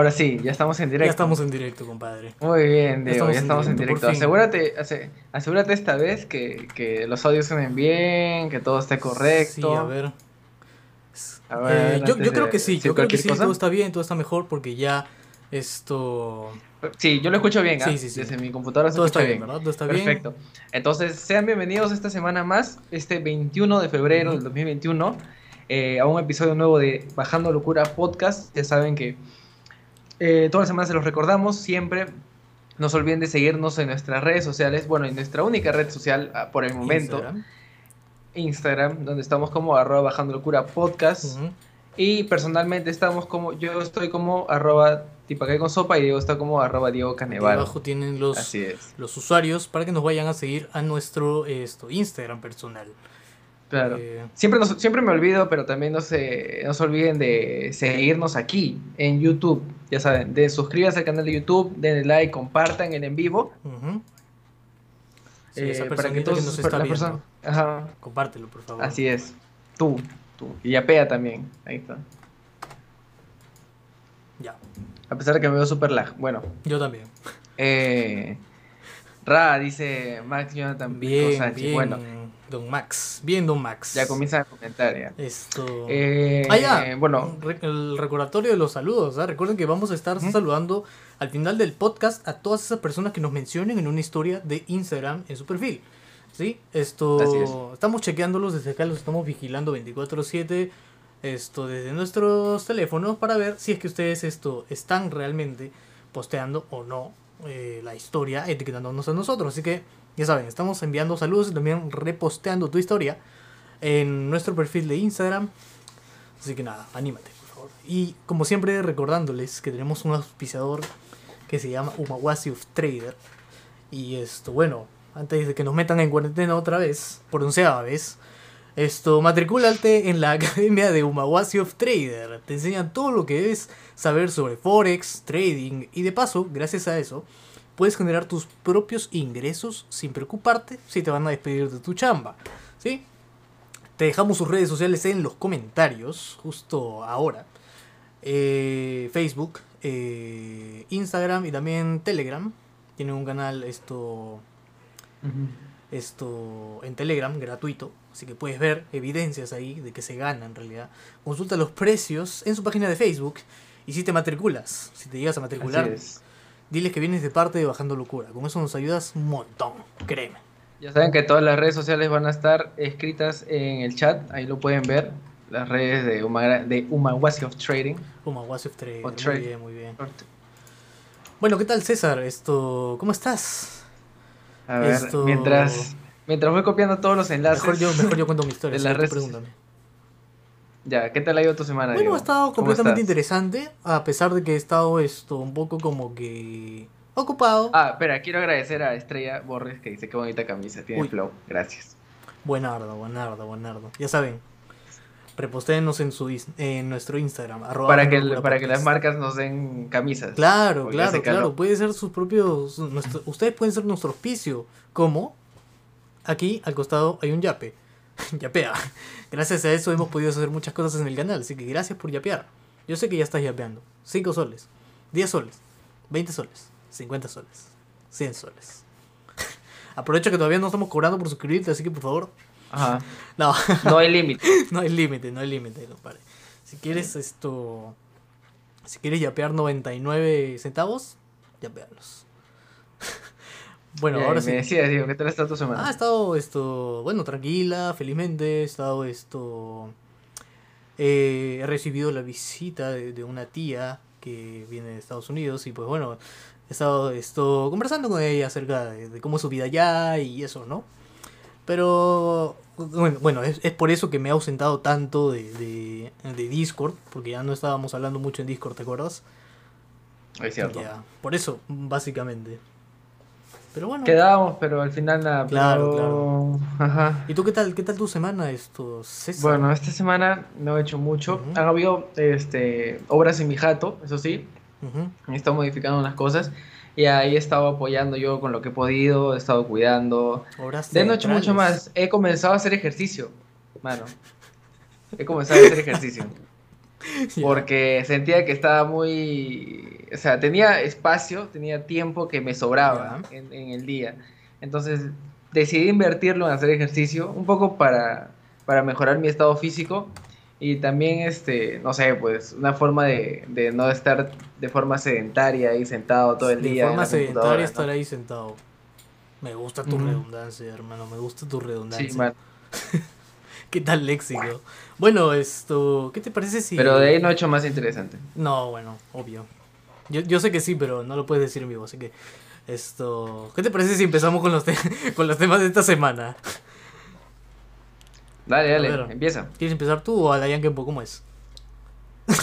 Ahora sí, ya estamos en directo. Ya estamos en directo, compadre. Muy bien, Diego, estamos ya en estamos en directo. Asegúrate, ase- asegúrate esta vez que, que los audios suenen bien, que todo esté correcto. Sí, a ver. A ver, Eh, yo, antes yo creo que sí, yo creo que sí, cosa. todo está bien, todo está mejor porque ya esto... Sí, yo lo escucho bien, ¿ah? Sí, sí, sí. Desde mi computadora se Todo escucha está bien, bien. ¿verdad? Todo está bien. Perfecto. Entonces, sean bienvenidos esta semana más, este 21 de febrero del 2021, eh, a un episodio nuevo de Bajando Locura Podcast. Ya saben que eh, todas las semanas se los recordamos, siempre. No se olviden de seguirnos en nuestras redes sociales, bueno, en nuestra única red social ah, por el momento, Instagram. Instagram, donde estamos como arroba Bajando Locura Podcast. Y personalmente estamos como, yo estoy como arroba tipacay con sopa y Diego está como arroba Diego Caneval. abajo tienen los, Así es. los usuarios para que nos vayan a seguir a nuestro esto, Instagram personal. Claro. Eh, Siempre, nos- siempre me olvido, pero también no se, no se olviden de seguirnos aquí en YouTube. Ya saben, de suscríbanse al canal de YouTube, denle like, compartan el en vivo. Sí, eh, esa para que personita que, todos nos está viendo. personas- Ajá, Compártelo, por favor. así es. Tú, tú. Y yapea también. Ahí está. Ya, A pesar de que me veo super lag. Bueno, yo también. eh, Ra dice Max Jonathan Bien, bien, Bueno, Don Max. Bien, Don Max. ya comienza a comentar ya. Esto. Eh, Ah, ya. Bueno, Re- el recordatorio de los saludos. ¿ah? Recuerden que vamos a estar saludando al final del podcast a todas esas personas que nos mencionen en una historia de Instagram en su perfil. ¿Sí? Esto. Así es. Estamos chequeándolos desde acá, los estamos vigilando 24-7. Esto desde nuestros teléfonos para ver si es que ustedes esto están realmente posteando o no eh, la historia, etiquetándonos a nosotros. Así que ya saben, estamos enviando saludos y también reposteando tu historia en nuestro perfil de Instagram. Así que nada, anímate, por favor. Y como siempre, recordándoles que tenemos un auspiciador que se llama Umawasi of Trader. Y esto, bueno, antes de que nos metan en cuarentena otra vez, por onceava vez, esto, matricúlate en la academia de Umawasi of Trader. Te enseñan todo lo que debes saber sobre Forex, trading y de paso, gracias a eso, puedes generar tus propios ingresos sin preocuparte si te van a despedir de tu chamba. ¿Sí? Te dejamos sus redes sociales en los comentarios, justo ahora. Eh, Facebook, eh, Instagram y también Telegram. Tienen un canal esto, esto en Telegram gratuito. Así que puedes ver evidencias ahí de que se gana en realidad. Consulta los precios en su página de Facebook. Y si te matriculas, si te llegas a matricular. Diles que vienes de parte de Bajando Locura. Con eso nos ayudas un montón, créeme. Ya saben que todas las redes sociales van a estar escritas en el chat, ahí lo pueden ver, las redes de, Uma, de Umawasi of Trading. Umawasi of Trader, Of Muy Trade. bien, muy bien. Bueno, ¿qué tal César? Esto, ¿cómo estás? A ver, Esto- mientras, mientras voy copiando todos los enlaces. Mejor yo, mejor yo cuento mi historia. de las redes pregúntame. Ya, ¿qué tal ha ido tu semana? Bueno, ha estado ¿Cómo completamente interesante, a pesar de que he estado esto un poco como que ocupado. Ah, espera, quiero agradecer a Estrella Borges que dice qué bonita camisa, tiene Uy. flow. Gracias. Buenardo, buenardo, buenardo. Ya saben, repostéenos en, su, en nuestro Instagram. Para que, para que las marcas nos den camisas. Claro, claro, claro. Puede ser sus propios. nuestro- ustedes pueden ser nuestro auspicio. ¿Cómo? Aquí al costado hay un yape. Yapea. Gracias a eso hemos podido hacer muchas cosas en el canal. Así que gracias por yapear. Yo sé que ya estás yapeando. 5 soles, 10 soles, 20 soles, 50 soles, 100 soles. Aprovecho que todavía no estamos cobrando por suscribirte, así que por favor. Ajá. No, No hay límite. no hay límite, no hay límite, compadre. Si quieres esto. Si quieres yapear 99 centavos, yapealos. Bueno, ahora me sí. decías, ¿qué tal está tu semana? Ah, ha estado esto. Bueno, tranquila, felizmente. He estado esto. eh, he recibido la visita de, de una tía que viene de Estados Unidos y pues bueno, he estado esto, conversando con ella acerca de, de cómo es su vida allá y eso, ¿no? Pero bueno, bueno es, es por eso que me he ausentado tanto de, de, de Discord, porque ya no estábamos hablando mucho en Discord, ¿te acuerdas? es cierto. Ya, por eso, básicamente. Pero bueno. Quedábamos, pero al final nada. Claro, pero- Ajá. ¿Y tú qué tal? ¿Qué tal tu semana esto, César? Bueno, esta semana no he hecho mucho. Ujú. Han habido este, obras en mi jato, eso sí. Ujú. He estado modificando unas cosas. Y ahí he estado apoyando yo con lo que he podido. He estado cuidando. Obras De no he hecho mucho más. He comenzado a hacer ejercicio. Mano. He comenzado a hacer ejercicio. Porque sentía que estaba muy, o sea, tenía espacio, tenía tiempo que me sobraba en, en el día. Entonces decidí invertirlo en hacer ejercicio, un poco para, para mejorar mi estado físico y también, este, no sé, pues una forma de, de no estar de forma sedentaria ahí sentado todo el de día. en forma la sedentaria estar ¿no? ahí sentado. Me gusta tu Ujú. redundancia, hermano, me gusta tu redundancia. Sí, man. ¿Qué tal léxico? Bueno, esto, ¿qué te parece si... Pero de ahí no he hecho más interesante. No, bueno, obvio. Yo, yo sé que sí, pero no lo puedes decir en vivo, así que... Esto... ¿Qué te parece si empezamos con los, te- con los temas de esta semana? Dale, ver. dale, empieza. ¿Quieres empezar tú o a la Yankempo? ¿Cómo es?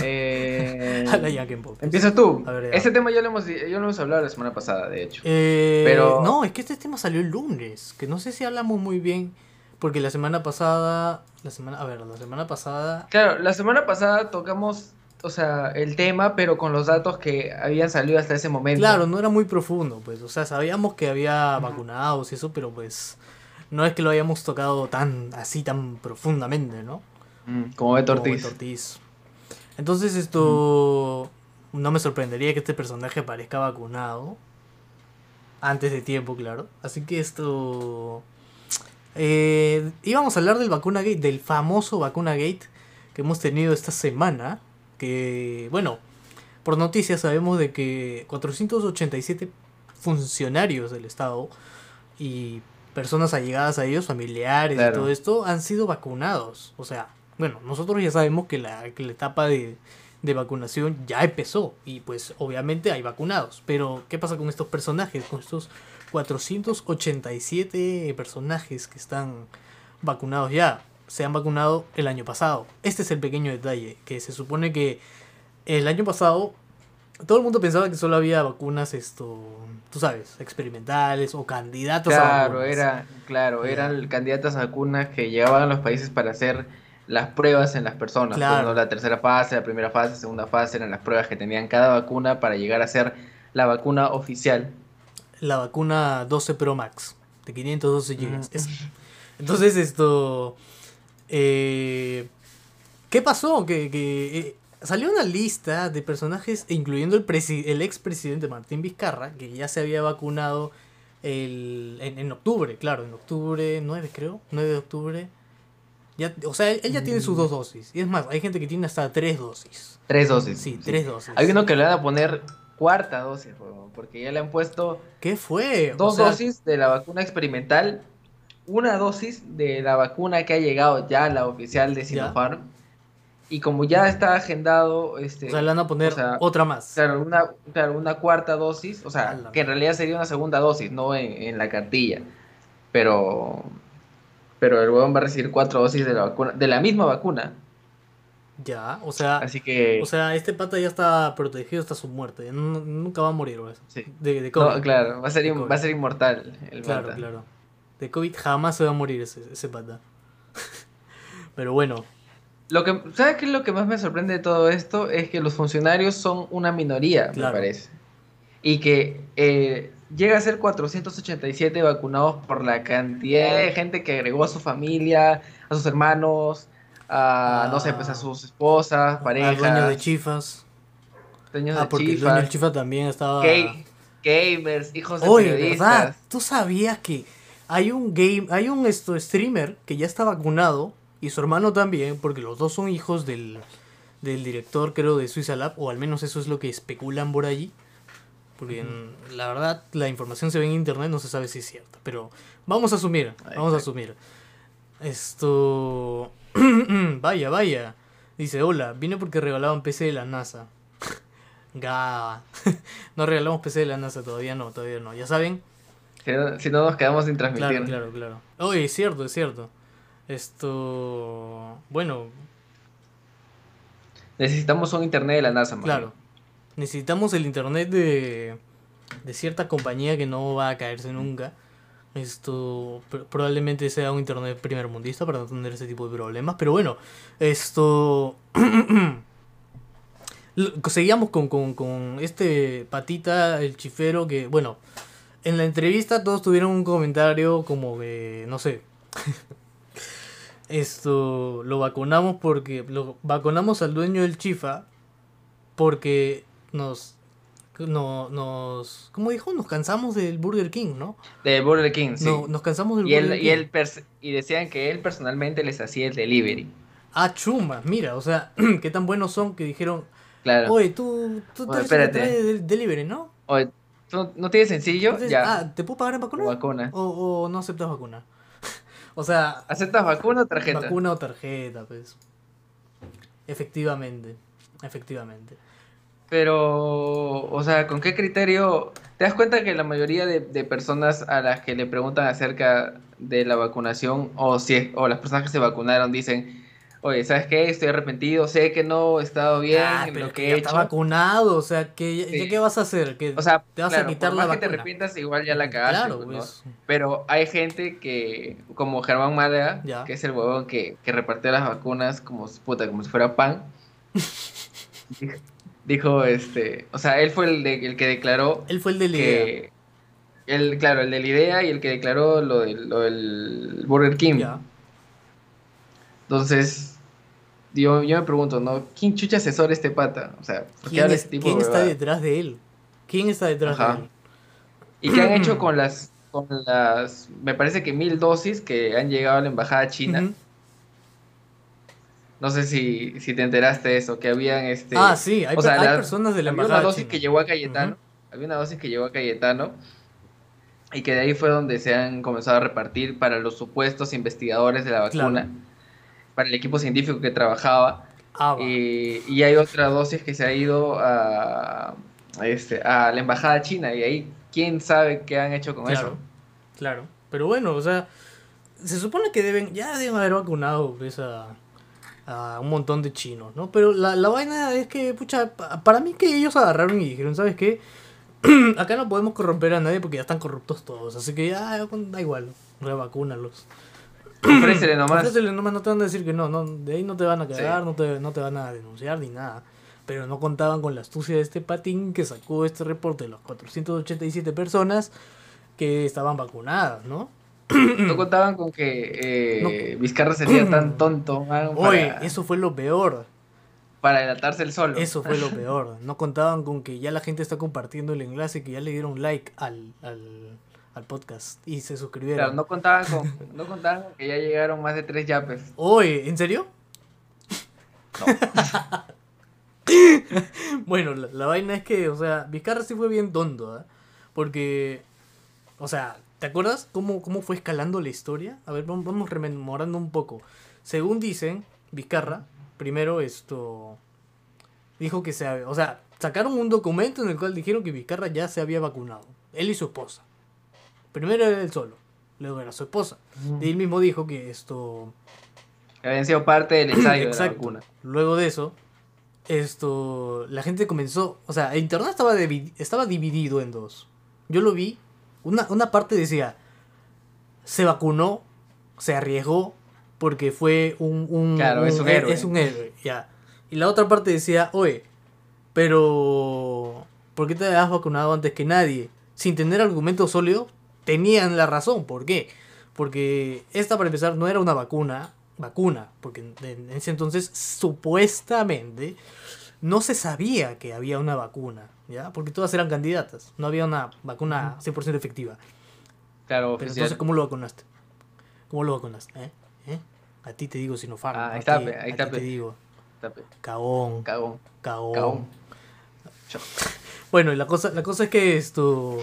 Eh, A la Yankempo. pues. empieza tú. A ver. Este tema ya lo hemos, ya lo hemos hablado la semana pasada, de hecho. Eh, Pero- No, es que este tema salió el lunes, que no sé si hablamos muy bien, porque la semana pasada... La semana... A ver, la semana pasada... Claro, la semana pasada tocamos, o sea, el tema, pero con los datos que habían salido hasta ese momento. Claro, no era muy profundo, pues, o sea, sabíamos que había vacunados y eso, pero pues no es que lo hayamos tocado tan así tan profundamente, ¿no? Mm, como Beto Como Ortiz. Beto Ortiz. Entonces esto no me sorprendería que este personaje parezca vacunado antes de tiempo, claro. Así que esto eh, íbamos a hablar del vacuna gate, del famoso vacuna gate que hemos tenido esta semana, que bueno, por noticias sabemos de que 487 funcionarios del Estado y personas allegadas a ellos, familiares y todo esto, han sido vacunados. O sea, bueno, nosotros ya sabemos que la, que la etapa de, de vacunación ya empezó y pues obviamente hay vacunados. Pero, ¿qué pasa con estos personajes? Con estos 487 personajes que están vacunados ya. Se han vacunado el año pasado. Este es el pequeño detalle, que se supone que el año pasado todo el mundo pensaba que solo había vacunas, esto, tú sabes, experimentales o candidatos a Claro, vacunas. era, claro, eran candidatas a vacunas que llegaban a los países para hacer las pruebas en las personas. Claro. Pues, ¿no? La tercera fase, la primera fase, segunda fase eran las pruebas que tenían cada vacuna para llegar a ser la vacuna oficial. La vacuna 12 Pro Max de 512 GB. Entonces, esto. eh, ¿Qué pasó? Que, que, eh, salió una lista de personajes, incluyendo el, presi- el expresidente Martín Vizcarra, que ya se había vacunado el, en, en octubre, claro, en octubre 9, creo, 9 de octubre. Ya, o sea, él, él ya tiene sus dos dosis. Y es más, hay gente que tiene hasta tres dosis. Tres dosis. Sí, tres dosis. Hay uno que le van a poner cuarta dosis, huevón, porque ya le han puesto ¿Qué fue? O dos sea, dosis de la vacuna experimental, una dosis de la vacuna que ha llegado ya, la oficial de Sinopharm. Y como ya está agendado, este, O sea, le van a poner o sea, otra más. Claro, una, claro, una cuarta dosis, o sea, que en realidad sería una segunda dosis, no en, en la cartilla. Pero, pero el huevón va a recibir cuatro dosis de la vacuna, de la misma vacuna. Ya, o sea, Así que, o sea, este pata ya está protegido hasta su muerte. nu- Nunca va a morir, ¿ves? sí. De, de No, COVID. claro, va a ser, in- va a ser inmortal el claro, pata. claro. De COVID jamás se va a morir ese, ese pata. Pero bueno, Lo que, ¿sabes qué es lo que más me sorprende de todo esto? Es que los funcionarios son una minoría, Claro. me parece. Y que eh, llega a ser 487 vacunados por la cantidad de gente que agregó a su familia, a sus hermanos, a, no sé, pues a sus esposas, parejas, dueño de Chifas. dueños Ah, de porque el chifas, dueño del Chifa también estaba. ga- gamers, hijos de Oye, periodistas. ¿verdad? ¿Tú sabías que hay un game, hay un esto streamer que ya está vacunado y su hermano también, porque los dos son hijos del, del director, creo, de Suiza Lab, o al menos eso es lo que especulan por allí. Porque en- la verdad, la información se ve en internet, no se sabe si es cierta. Pero vamos a asumir, Ahí vamos a asumir. Esto. vaya, vaya. Dice: Hola, vine porque regalaban PC de la NASA. Ga. no regalamos PC de la NASA, todavía no, todavía no. Ya saben. Si no, si no nos quedamos sin transmitir. Claro, claro, claro. Oye, es cierto, es cierto. Esto. Bueno, Necesitamos un internet de la NASA, man. claro. Necesitamos el internet de, de cierta compañía que no va a caerse nunca. Esto pr- probablemente sea un internet primermundista para no tener ese tipo de problemas. Pero bueno, esto. Seguíamos con, con, con este patita, el chifero, que, bueno, en la entrevista todos tuvieron un comentario como que, no sé. esto lo vacunamos porque lo vacunamos al dueño del Chifa porque nos no, nos ¿cómo dijo? Nos cansamos del Burger King, ¿no? De Burger King, sí. No, nos cansamos del y Burger él, King. y, él y decían que él personalmente les hacía el delivery. Ah, chuma, mira, o sea, qué tan buenos son que dijeron, Claro. oye, tú, tú que espérate. trae del delivery, ¿no? Oye, ¿tú no tienes sencillo? Entonces, ya. Ah, ¿te puedo pagar en vacuna? Vacuna. O, o no aceptas vacuna. o sea, ¿Aceptas vacuna o tarjeta? vacuna o tarjeta, pues. Efectivamente, efectivamente. Pero, o sea, ¿con qué criterio? ¿Te das cuenta que la mayoría de, de personas a las que le preguntan acerca de la vacunación o si es- o las personas que se vacunaron dicen, oye, ¿sabes qué? Estoy arrepentido, sé que no he estado bien Ah, en pero lo que que ya he está hecho. vacunado, o sea, ya, Sí. qué vas a hacer, que O sea, te vas claro, a quitar por la más que te arrepientas, igual ya la cagaste, Claro, pues, ¿no? pues. Pero hay gente que, como Germán Málaga, Ya. que es el huevón que, que repartió las vacunas como, puta, como si fuera pan, dijo, este, o sea, él fue el, de- el que declaró Él fue el de la idea. el, claro, el de la idea y el que declaró lo del, lo del Burger King. Entonces, yo, yo me pregunto, ¿no? ¿Quién chucha asesora este pata? O sea, ¿por qué ¿Quién, es- este tipo quién de está detrás de él? ¿Quién está detrás Ajá. de él? ¿Y qué han hecho con las, con las, me parece que mil dosis que han llegado a la embajada china? No sé si, si te enteraste de eso, que habían este... Ah, sí, hay, o sea, per- hay la- personas de la había una dosis china. que llegó a Cayetano, había una dosis que llegó a Cayetano, y que de ahí fue donde se han comenzado a repartir para los supuestos investigadores de la vacuna, Claro. para el equipo científico que trabajaba, Ah, y, y hay otra dosis que se ha ido a, a este, a la embajada china, y ahí quién sabe qué han hecho con Claro, eso. claro. Pero bueno, o sea, se supone que deben, ya deben haber vacunado pues, a, un montón de chinos, ¿no? Pero la, la vaina es que, pucha, pa- para mí que ellos agarraron y dijeron, ¿sabes qué? Acá no podemos corromper a nadie porque ya están corruptos todos, así que ya da igual, revacúnalos. Ofrécele nomás. Ofrécele nomás, no te van a decir que no, no de ahí no te van a cagar, no, te, no te van a denunciar ni nada. Pero no contaban con la astucia de este patín que sacó este reporte de las 487 personas que estaban vacunadas, ¿no? No contaban con que eh, Vizcarra sería tan tonto man, para, Oye, eso fue lo peor. para delatarse el solo. Eso fue lo peor. No contaban con que ya la gente está compartiendo el enlace, que ya le dieron like al, al, al podcast y se suscribieron. Claro, no contaban con, no contaban con que ya llegaron más de tres yapes. Oye, ¿en serio? bueno, la, la vaina es que, o sea, Vizcarra sí fue bien tonto, ¿ah? Porque, o sea, ¿te acuerdas cómo, cómo fue escalando la historia? A ver, vamos, vamos rememorando un poco. Según dicen, Vizcarra, primero esto, dijo que se había, o sea, sacaron un documento en el cual dijeron que Vizcarra ya se había vacunado, él y su esposa. Primero era él solo, luego era su esposa. Y él mismo dijo que esto... Habían sido parte del ensayo de la Exacto. vacuna. Luego de eso, esto, la gente comenzó, o sea, el internet estaba, estaba dividido en dos. Yo lo vi, una, una parte decía, se vacunó, se arriesgó, porque fue un... un- Claro, es un héroe. Es un héroe, ya. Y la otra parte decía, oye, pero... ¿Por qué te has vacunado antes que nadie? Sin tener argumentos sólidos, tenían la razón. ¿Por qué? Porque esta, para empezar, no era una vacuna, vacuna, porque en, en ese entonces supuestamente no se sabía que había una vacuna, ¿ya? Porque todas eran candidatas, no había una vacuna 100% efectiva. Claro, Pero oficial. entonces, ¿cómo lo vacunaste? ¿Cómo lo vacunaste? ¿Eh? ¿Eh? A ti te digo Sinopharm. Ah, ahí a está, ahí a está, ti pe. te digo, cagón, Cagón. cagón. Bueno, y la cosa, la cosa es que esto.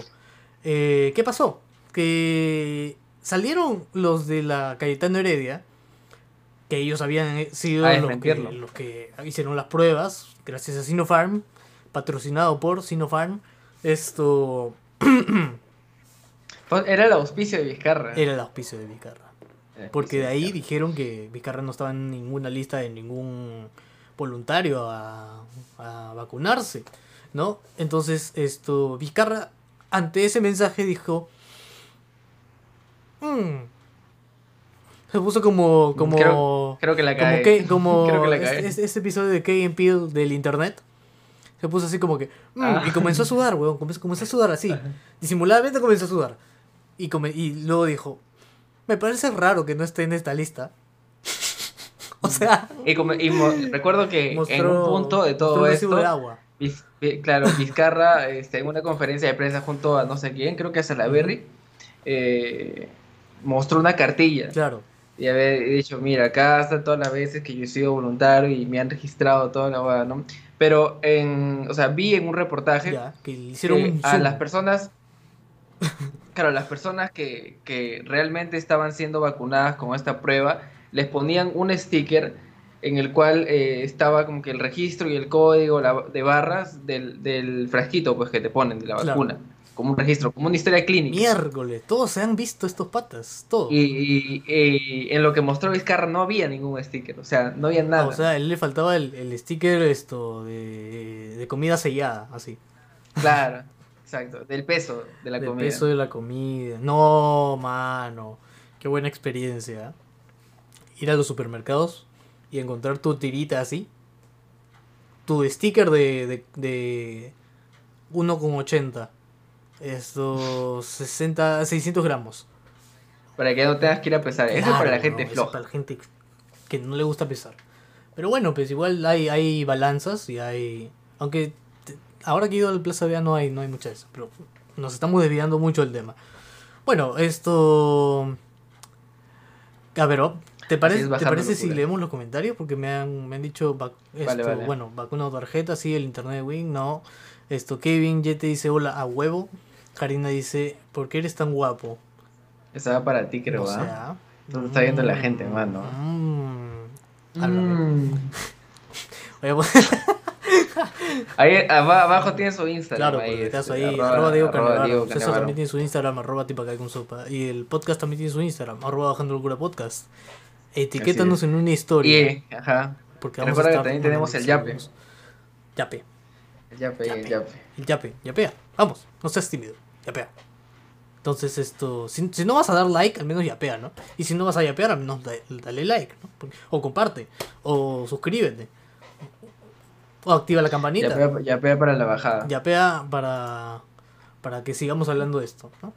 eh, ¿Qué pasó? Que salieron los de la Cayetano Heredia, que ellos habían eh, sido A los que, los que hicieron las pruebas, gracias a Sinopharm, patrocinado por Sinopharm. Esto Pues Era el auspicio de Vizcarra. era el auspicio de Vizcarra. El Porque auspicio de ahí Vizcarra. dijeron que Vizcarra no estaba en ninguna lista de ningún voluntario a, a vacunarse, ¿no? Entonces, esto, Vizcarra, ante ese mensaje dijo, "Mm". se puso como, como, Creo, creo que la como que, como Creo que la este, este- este episodio de Key and Peele del internet. Se puso así como que, "Mm", Ah. y comenzó a sudar, weón, comenzó, comenzó a sudar así, disimuladamente comenzó a sudar. Y, come- y luego dijo, me parece raro que no esté en esta lista. O sea, Y, como- y mo- recuerdo que en un punto de todo esto, de agua. Viz- Vi- Claro, Vizcarra, este, en una conferencia de prensa junto a no sé quién, creo que a Salaberry, eh, mostró una cartilla Claro. Y había dicho, mira, acá están todas las veces que yo he sido voluntario y me han registrado toda la hueá, ¿no? Pero, en, o sea, vi en un reportaje Ya, que hicieron que a las personas, claro, las personas que, que realmente estaban siendo vacunadas con esta prueba, les ponían un sticker en el cual eh, estaba como que el registro y el código la- de barras del, del frasquito pues que te ponen de la Claro. Como un registro, como una historia clínica. Miércoles, todos se han visto estos patas, todos. Y, y- y en lo que mostró Vizcarra no había ningún sticker, o sea, no había nada. O sea, a él le faltaba el, el sticker esto de, de comida sellada, así. Claro, exacto, del peso de la del comida. peso de la comida. No, mano. Qué buena experiencia. Ir a los supermercados y encontrar tu tirita así. Tu sticker de, de, de 1,80. Esto, 60, 600 gramos. Para que no tengas que ir a pesar. Eso es para la gente eso es floja. para la gente que no le gusta pesar. Pero bueno, pues igual hay, hay balanzas y hay... Aunque te- ahora que he ido al Plaza Vea no hay, no hay mucha de eso. Pero nos estamos desviando mucho del tema. Bueno, esto... A ver, oh, ¿te parece, ¿te parece si leemos los comentarios? Porque me han, me han dicho, vac- esto, Vale, vale. bueno, vacuna o tarjeta, sí, el internet de Wing, no. Esto, Kevin, ya te dice hola a huevo. Karina dice, ¿por qué eres tan guapo? Esa va para ti, creo, O ¿ah? sea, Eso lo está viendo la gente, mano. mm. Mm. Pues, Ahí aba- abajo tiene su Instagram. claro, por ahí, si acaso este, ahí, arroba- arroba Diego. Diego César también tiene su Instagram, arroba tipacae con sopa. Y el podcast también tiene su Instagram, arroba bajando locura podcast. Etiquétanos en una historia. Y, ajá, porque recuerda vamos a que estar también tenemos el yape. Yape, el yape, el yape. el yape, yapea. Vamos, no seas tímido, yapea. Entonces esto, si, si no vas a dar like, al menos yapea, ¿no? Y si no vas a yapear, al menos da- dale like, ¿no? O comparte, o suscríbete. O activa la campanita. Yapea, yapea para la bajada. Yapea para, para que sigamos hablando de esto, ¿no?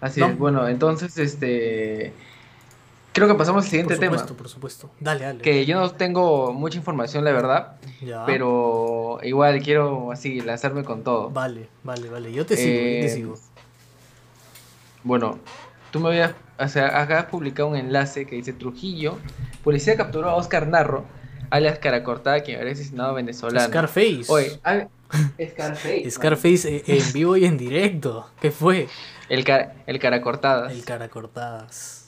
Así No. es, bueno, entonces, este... Creo que pasamos al siguiente por tema. supuesto, por supuesto. Dale, dale. Que yo no tengo mucha información, la verdad, Ya. pero igual quiero así lanzarme con todo. Vale, vale, vale. Yo te sigo, yo te Eh, sigo. Bueno, tú me habías, o sea, acá has publicado un enlace que dice Trujillo, policía capturó a Oscar Narro, alias Cara Cortada, quien habría asesinado a venezolano. Scarface. Oye, a- Scarface. Scarface eh, en vivo y en directo. ¿Qué fue? El, ca- el Cara Cortada. El cara cortadas.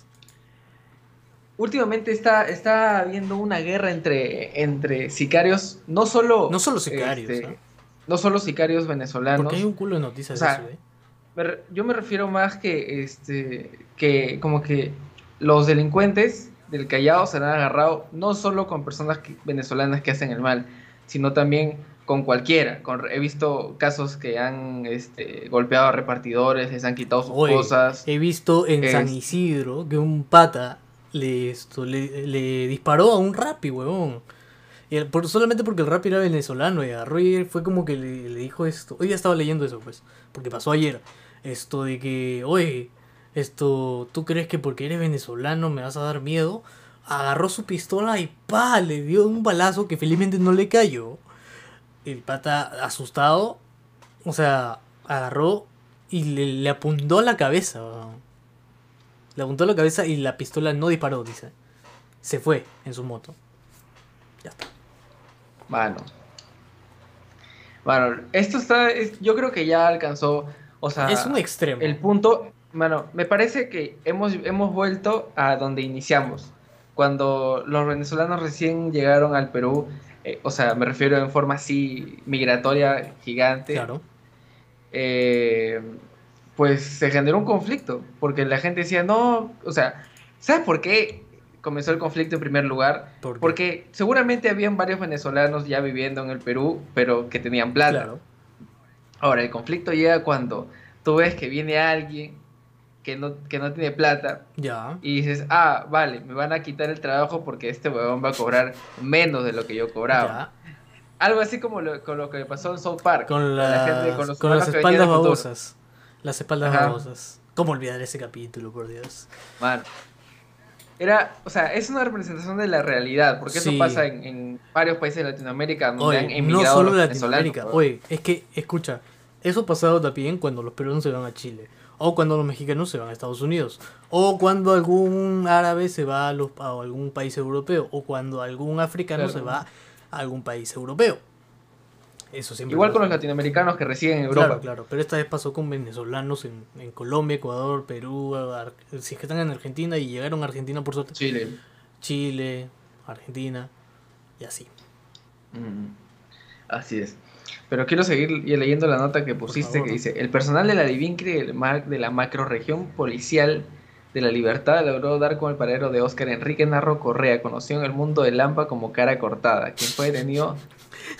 Últimamente está, está habiendo una guerra entre, entre sicarios, no solo... No solo sicarios, este, no solo sicarios venezolanos. Porque hay un culo de noticias o sea, de eso, ¿eh? Me re- yo me refiero más que, este, que como que los delincuentes del Callao se han agarrado no solo con personas que- venezolanas que hacen el mal, sino también con cualquiera. Con, he visto casos que han este, golpeado a repartidores, les han quitado sus Oye, cosas. He visto en Es- San Isidro que un pata le, esto, le, le disparó a un rapi, huevón. Y el- por, solamente porque el rapi era venezolano y agarró y fue como que le, le dijo esto. Hoy ya estaba leyendo eso, pues, porque pasó ayer. Esto de que, oye, esto, ¿tú crees que porque eres venezolano me vas a dar miedo? Agarró su pistola y pa, le dio un balazo que felizmente no le cayó. El pata asustado, o sea, agarró y le, le apuntó a la cabeza. weón. Le apuntó a la cabeza y la pistola no disparó, dice. Se fue en su moto. Ya está. Mano. Mano, esto está, es- yo creo que ya alcanzó, o sea, es un extremo. el punto, mano, me parece que hemos, hemos vuelto a donde iniciamos. Cuando los venezolanos recién llegaron al Perú, eh, o sea, me refiero en forma así migratoria gigante, Claro. eh, pues se generó un conflicto, porque la gente decía, no, o sea, ¿sabes por qué comenzó el conflicto en primer lugar? Porque seguramente habían varios venezolanos ya viviendo en el Perú, pero que tenían plata. Claro. Ahora, el conflicto llega cuando tú ves que viene alguien que no, que no tiene plata Ya. y dices, ah, vale, me van a quitar el trabajo porque este huevón va a cobrar menos de lo que yo cobraba. Ya. Algo así como lo, con lo que pasó en South Park. Con, la las, gente- con, los las que venían espaldas babosas. Las espaldas Ajá. babosas. ¿Cómo olvidar ese capítulo, por Dios? Mano. era, o sea, es una representación de la realidad, porque eso pasa en, en varios países de Latinoamérica donde han Oye, no solo Latinoamérica. Oye, es que, escucha, eso pasado también cuando los peruanos se van a Chile. O cuando los mexicanos se van a Estados Unidos. O cuando algún árabe se va a, los, a algún país europeo. O cuando algún africano Claro. se va a algún país europeo. Eso siempre Igual con los latinoamericanos que residen en Europa. Claro, claro. Pero esta vez pasó con venezolanos en, en Colombia, Ecuador, Perú, Ar- si es que están en Argentina y llegaron a Argentina por suerte. Chile. Chile, Argentina y así. Mm, Así es. Pero quiero seguir y- leyendo la nota que pusiste favor. que dice, el personal de la Divincre de la macroregión policial de la Libertad logró dar con el paradero de Óscar Enrique Narro Correa, conocido en el mundo del Lampa como cara cortada, quien fue detenido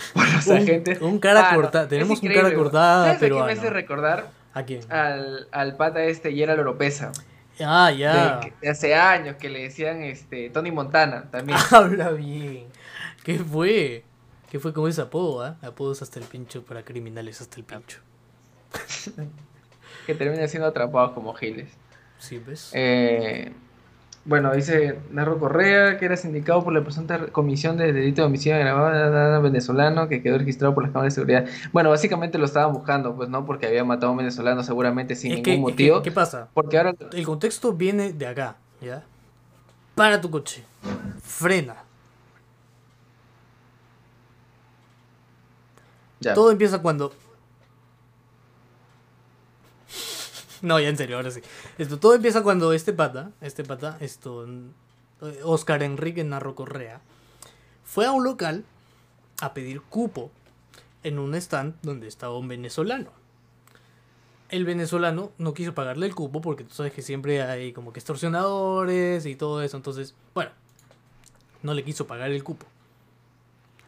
por los Un- agentes. un cara Ah, cortada, tenemos un cara cortada ¿Sabes a quién peruano. me hace recordar? ¿A quién? Al, al pata este Gerald Oropesa, Ah, ya. de, de hace años que le decían este Tony Montana también. Habla bien. ¿Qué fue? ¿Qué fue con ese apodo, ah? Apodos hasta el pincho para criminales hasta el pincho. que termina siendo atrapados como giles. ¿Sí ves? Eh, bueno, dice Narro Correa, que era sindicado por la presunta comisión de delito de homicidio agravado venezolano que quedó registrado por las cámaras de seguridad. Bueno, básicamente lo estaban buscando, pues no, porque había matado a un venezolano seguramente sin Es ningún que- es que, motivo. ¿Qué pasa? Porque ahora El contexto viene de acá, ¿ya? Para tu coche. Frena. ya. Todo empieza cuando. No, ya en serio, ahora sí. Esto, todo empieza cuando este pata, este pata, esto, Oscar Enrique Narro Correa, fue a un local a pedir cupo en un stand donde estaba un venezolano. El venezolano no quiso pagarle el cupo porque tú sabes que siempre hay como que extorsionadores y todo eso. Entonces, bueno, no le quiso pagar el cupo.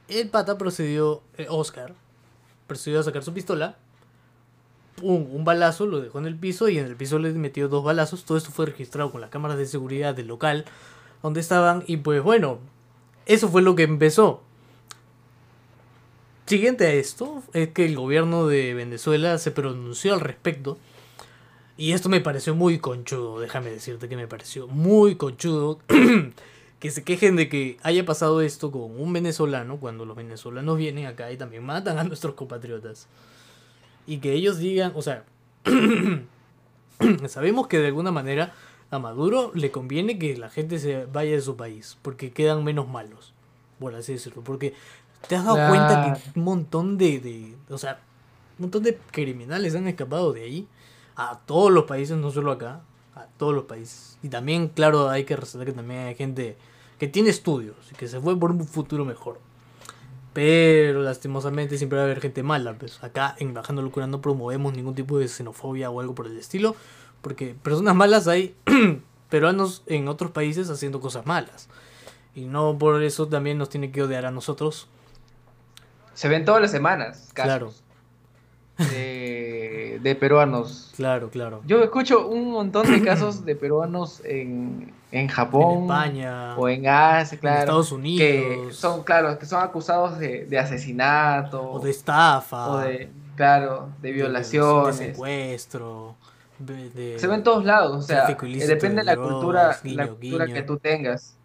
El pata procedió, eh, Oscar, procedió a sacar su pistola. Pum, un balazo, lo dejó en el piso y en el piso le metió dos balazos. Todo esto fue registrado con las cámaras de seguridad del local donde estaban. Y pues bueno, eso fue lo que empezó. Siguiente a esto es que el gobierno de Venezuela se pronunció al respecto. Y esto me pareció muy conchudo, déjame decirte que me pareció muy conchudo que se quejen de que haya pasado esto con un venezolano cuando los venezolanos vienen acá y también matan a nuestros compatriotas. Y que ellos digan, o sea, sabemos que de alguna manera a Maduro le conviene que la gente se vaya de su país, porque quedan menos malos, por así decirlo. Porque te has dado cuenta que un montón de, de, o sea, un montón de criminales han escapado de ahí a todos los países, no solo acá, a todos los países. Y también, claro, hay que resaltar que también hay gente que tiene estudios y que se fue por un futuro mejor. Pero lastimosamente siempre va a haber gente mala. Pues acá en Bajando Locura no promovemos ningún tipo de xenofobia o algo por el estilo. Porque personas malas hay peruanos en otros países haciendo cosas malas. Y no por eso también nos tiene que odiar a nosotros. se ven todas las semanas Claro. casos de, de peruanos. Claro, claro. Yo escucho un montón de casos de peruanos en, en Japón en España, o en Asia, claro. en Estados que Unidos, son, claro, que son acusados de, de asesinato o de estafa, o de, claro, de violaciones. de secuestro, Se ve en todos lados, o sea, eh, depende de la cultura, la cultura guiño. que tú tengas.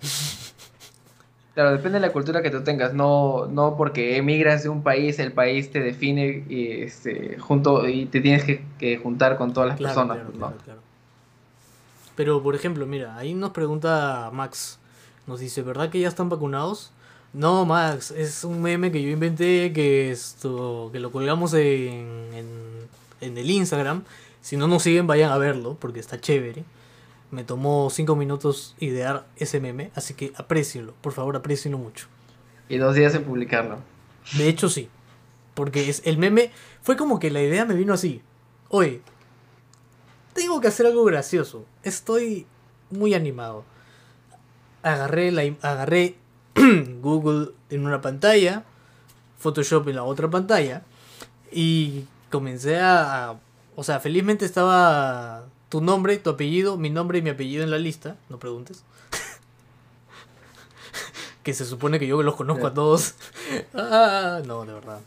Claro, depende de la cultura que tú tengas, no, no porque emigras de un país, el país te define y, este, junto, y te tienes que, que juntar con todas las Claro, personas, claro, ¿no? claro, claro. Pero, por ejemplo, mira, ahí nos pregunta Max, nos dice, ¿verdad que ya están vacunados? No, Max, es un meme que yo inventé, que esto, que lo colgamos en, en, en el Instagram. Si no nos siguen, vayan a verlo, porque está chévere. Me tomó 5 minutos idear ese meme, así que aprecienlo, por favor, aprecienlo mucho. Y dos días en publicarlo. De hecho, sí. Porque es, el meme fue como que la idea me vino así. Oye, tengo que hacer algo gracioso. Estoy muy animado. Agarré, la, agarré Google en una pantalla, Photoshop en la otra pantalla, y comencé a- O sea, felizmente estaba tu nombre, tu apellido, mi nombre y mi apellido en la lista, no preguntes. que se supone que yo los conozco a todos. Ah, no, de verdad.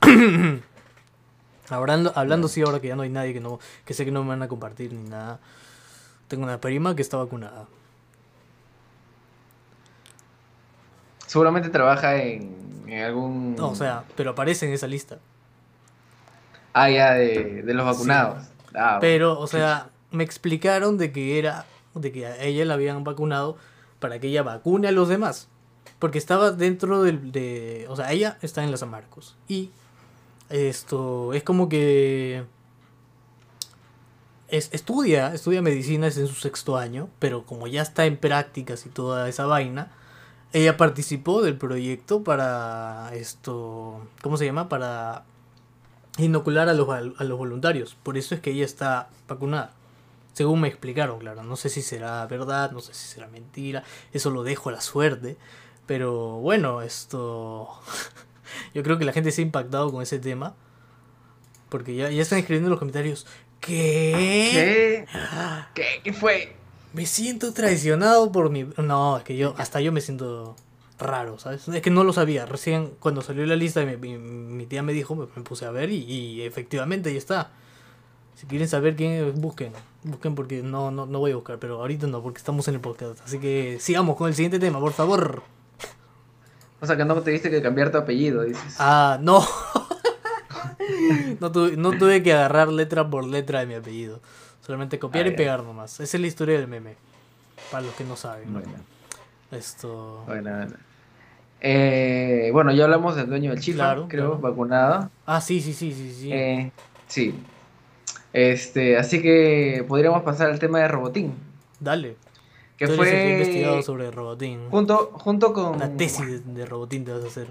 hablando, hablando sí ahora que ya no hay nadie que no que sé que no me van a compartir ni nada. Tengo una prima que está vacunada. Seguramente trabaja en, en algún... No, o sea, pero aparece en esa lista. Ah, ya, de, de los vacunados. Ah, Pero, o sea, me explicaron de que era, de que a ella la habían vacunado para que ella vacune a los demás. Porque estaba dentro del, de, o sea, ella está en la San Marcos. Y esto es como que es, estudia, estudia medicina, es en su sexto año, pero como ya está en prácticas y toda esa vaina, ella participó del proyecto para esto, ¿cómo se llama? Para inocular a los, a los voluntarios. Por eso es que ella está vacunada. Según me explicaron, claro. No sé si será verdad, no sé si será mentira. Eso lo dejo a la suerte. Pero bueno, esto... Yo creo que la gente se ha impactado con ese tema. Porque ya, ya están escribiendo en los comentarios. ¿Qué? ¿Qué? ¿Qué? ¿Qué fue? Me siento traicionado por mi... No, es que yo... Hasta yo me siento raro, ¿sabes? Es que no lo sabía. Recién cuando salió la lista, mi, mi, mi tía me dijo, me, me puse a ver y, y, efectivamente ahí está. Si quieren saber quién es, busquen. Busquen porque no, no, no voy a buscar, pero ahorita no, porque estamos en el podcast. Así que sigamos con el siguiente tema, por favor. O sea, que no te diste que cambiar tu apellido, dices. Ah, no. no, tuve, no tuve que agarrar letra por letra de mi apellido. Solamente copiar Ah, y pegar nomás. Esa es la historia del meme. Para los que no saben. Bueno, Esto. bueno, bueno. Eh, bueno, ya hablamos del dueño del chifa, Claro, creo, claro. vacunado. Ah, sí, sí, sí, sí, sí. Eh, sí. Este, así que podríamos pasar al tema de Robotín. Dale. Que Tú eres el que fue investigado sobre Robotín. junto, junto con. Una tesis de, de Robotín te vas a hacer.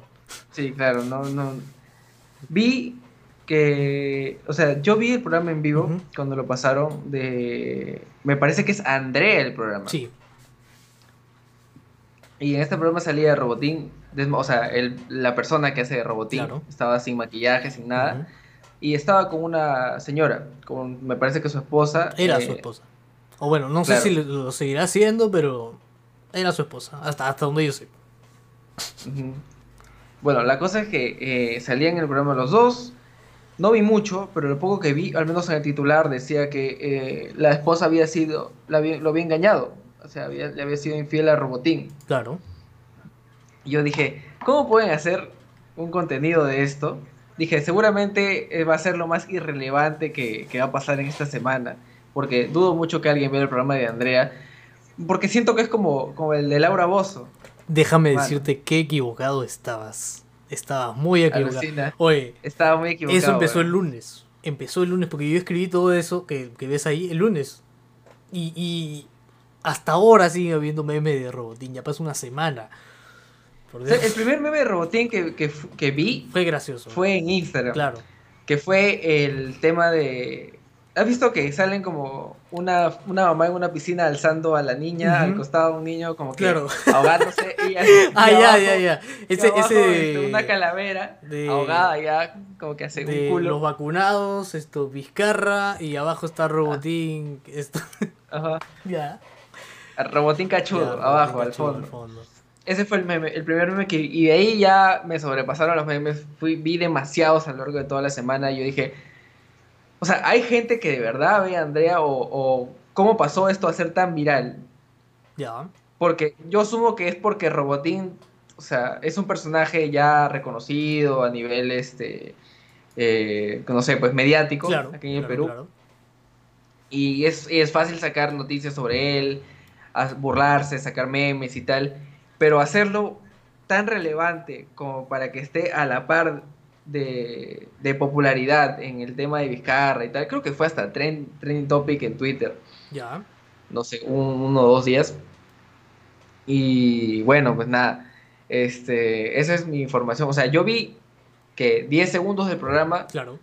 Sí, claro, no, no. Vi que, o sea, yo vi el programa en vivo cuando lo pasaron de, me parece que es Andrea el programa. Sí, Y en este programa salía Robotín, o sea, el- la persona que hace de Robotín Claro. estaba sin maquillaje, sin nada, Ujú. y estaba con una señora, con, me parece que su esposa. Era eh, su esposa. O bueno, no claro. sé si lo, seguirá haciendo, pero era su esposa. Hasta, hasta donde yo sé. Bueno, la cosa es que eh, salían en el programa los dos. No vi mucho, pero lo poco que vi, al menos en el titular, decía que eh, la esposa había sido, la había- lo había engañado. O sea, había- le había sido infiel a Robotín. Claro. Y yo dije, ¿cómo pueden hacer un contenido de esto? Dije, seguramente eh, va a ser lo más irrelevante que, que va a pasar en esta semana. Porque dudo mucho que alguien vea el programa de Andrea. Porque siento que es como, como el de Laura Bozo. Déjame Mano. decirte qué equivocado estabas. Estabas muy equivocado. Alucina. Oye, Estaba muy equivocado. eso empezó weón. el lunes. Empezó el lunes porque yo escribí todo eso que, que ves ahí el lunes. Y, y hasta ahora sigue habiendo meme de Robotín. Ya pasó una semana. Por O sea, Dios. el primer meme de Robotín que, que, vi Fue gracioso. fue en Instagram. Claro. Que fue el tema de. ¿Has visto que salen como una, una mamá en una piscina alzando a la niña, al costado un niño como que Claro. ahogándose? Y, Ah, ya, abajo- ya, ya. y Ese, abajo, ese este, una calavera de- ahogada ya, como que hace de un culo. los vacunados, esto, Vizcarra, y abajo está Robotín. Esto, Ajá. ya. Robotín cachudo, Ya, abajo, Robotín al cachudo fondo. Ese fue el meme, el primer meme que y de ahí ya me sobrepasaron los memes, fui vi demasiados a lo largo de toda la semana y yo dije, o sea, hay gente que de verdad ve a Andrea o, o cómo pasó esto a ser tan viral, Ya. porque yo asumo que es porque Robotín, o sea, es un personaje ya reconocido a nivel este eh, no sé, pues mediático Claro. aquí en el claro, Perú claro. y es, es fácil sacar noticias sobre él, a- burlarse, sacar memes y tal, pero hacerlo tan relevante como para que esté a la par de, de popularidad en el tema de Vizcarra y tal, creo que fue hasta trend, trending topic en Twitter, Ya. no sé, un- uno o dos días. Y bueno, pues nada, este, esa es mi información. O sea, yo vi que 10 segundos del programa Claro.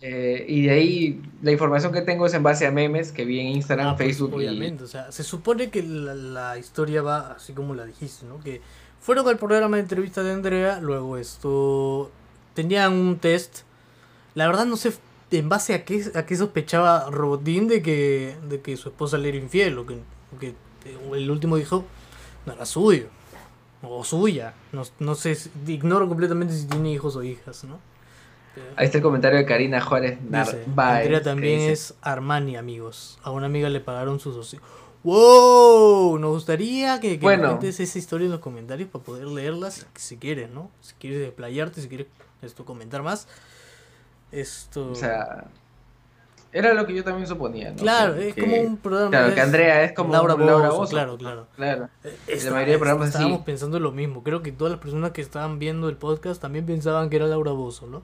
Eh, y de ahí la información que tengo es en base a memes que vi en Instagram, Ah, pues, Facebook y... obviamente, o sea, se supone que la, la historia va así como la dijiste, ¿no? Que fueron al programa de entrevista de Andrea, luego esto tenían un test. La verdad no sé en base a qué a qué sospechaba Robotín de que de que su esposa le era infiel o que, o que el último dijo no era suyo o suya, no, no sé, ignoro completamente si tiene hijos o hijas, ¿no? Ahí está el comentario de Karina Juárez Dice. Andrea también es Armani, amigos. A una amiga le pagaron sus socio. ¡Wow! Nos gustaría que, que Bueno. cuentes esa historia en los comentarios para poder leerlas si, si quieres, ¿no? Si quieres desplayarte, si quieres esto comentar más. Esto. O sea, era lo que yo también suponía, ¿no? claro, es que- como un programa. Claro, es que Andrea es como Laura un Laura claro, claro. Claro. Eh, la esta- mayoría de programas estábamos pensando lo mismo. Creo que todas las personas que estaban viendo el podcast también pensaban que era Laura Bozo, ¿no?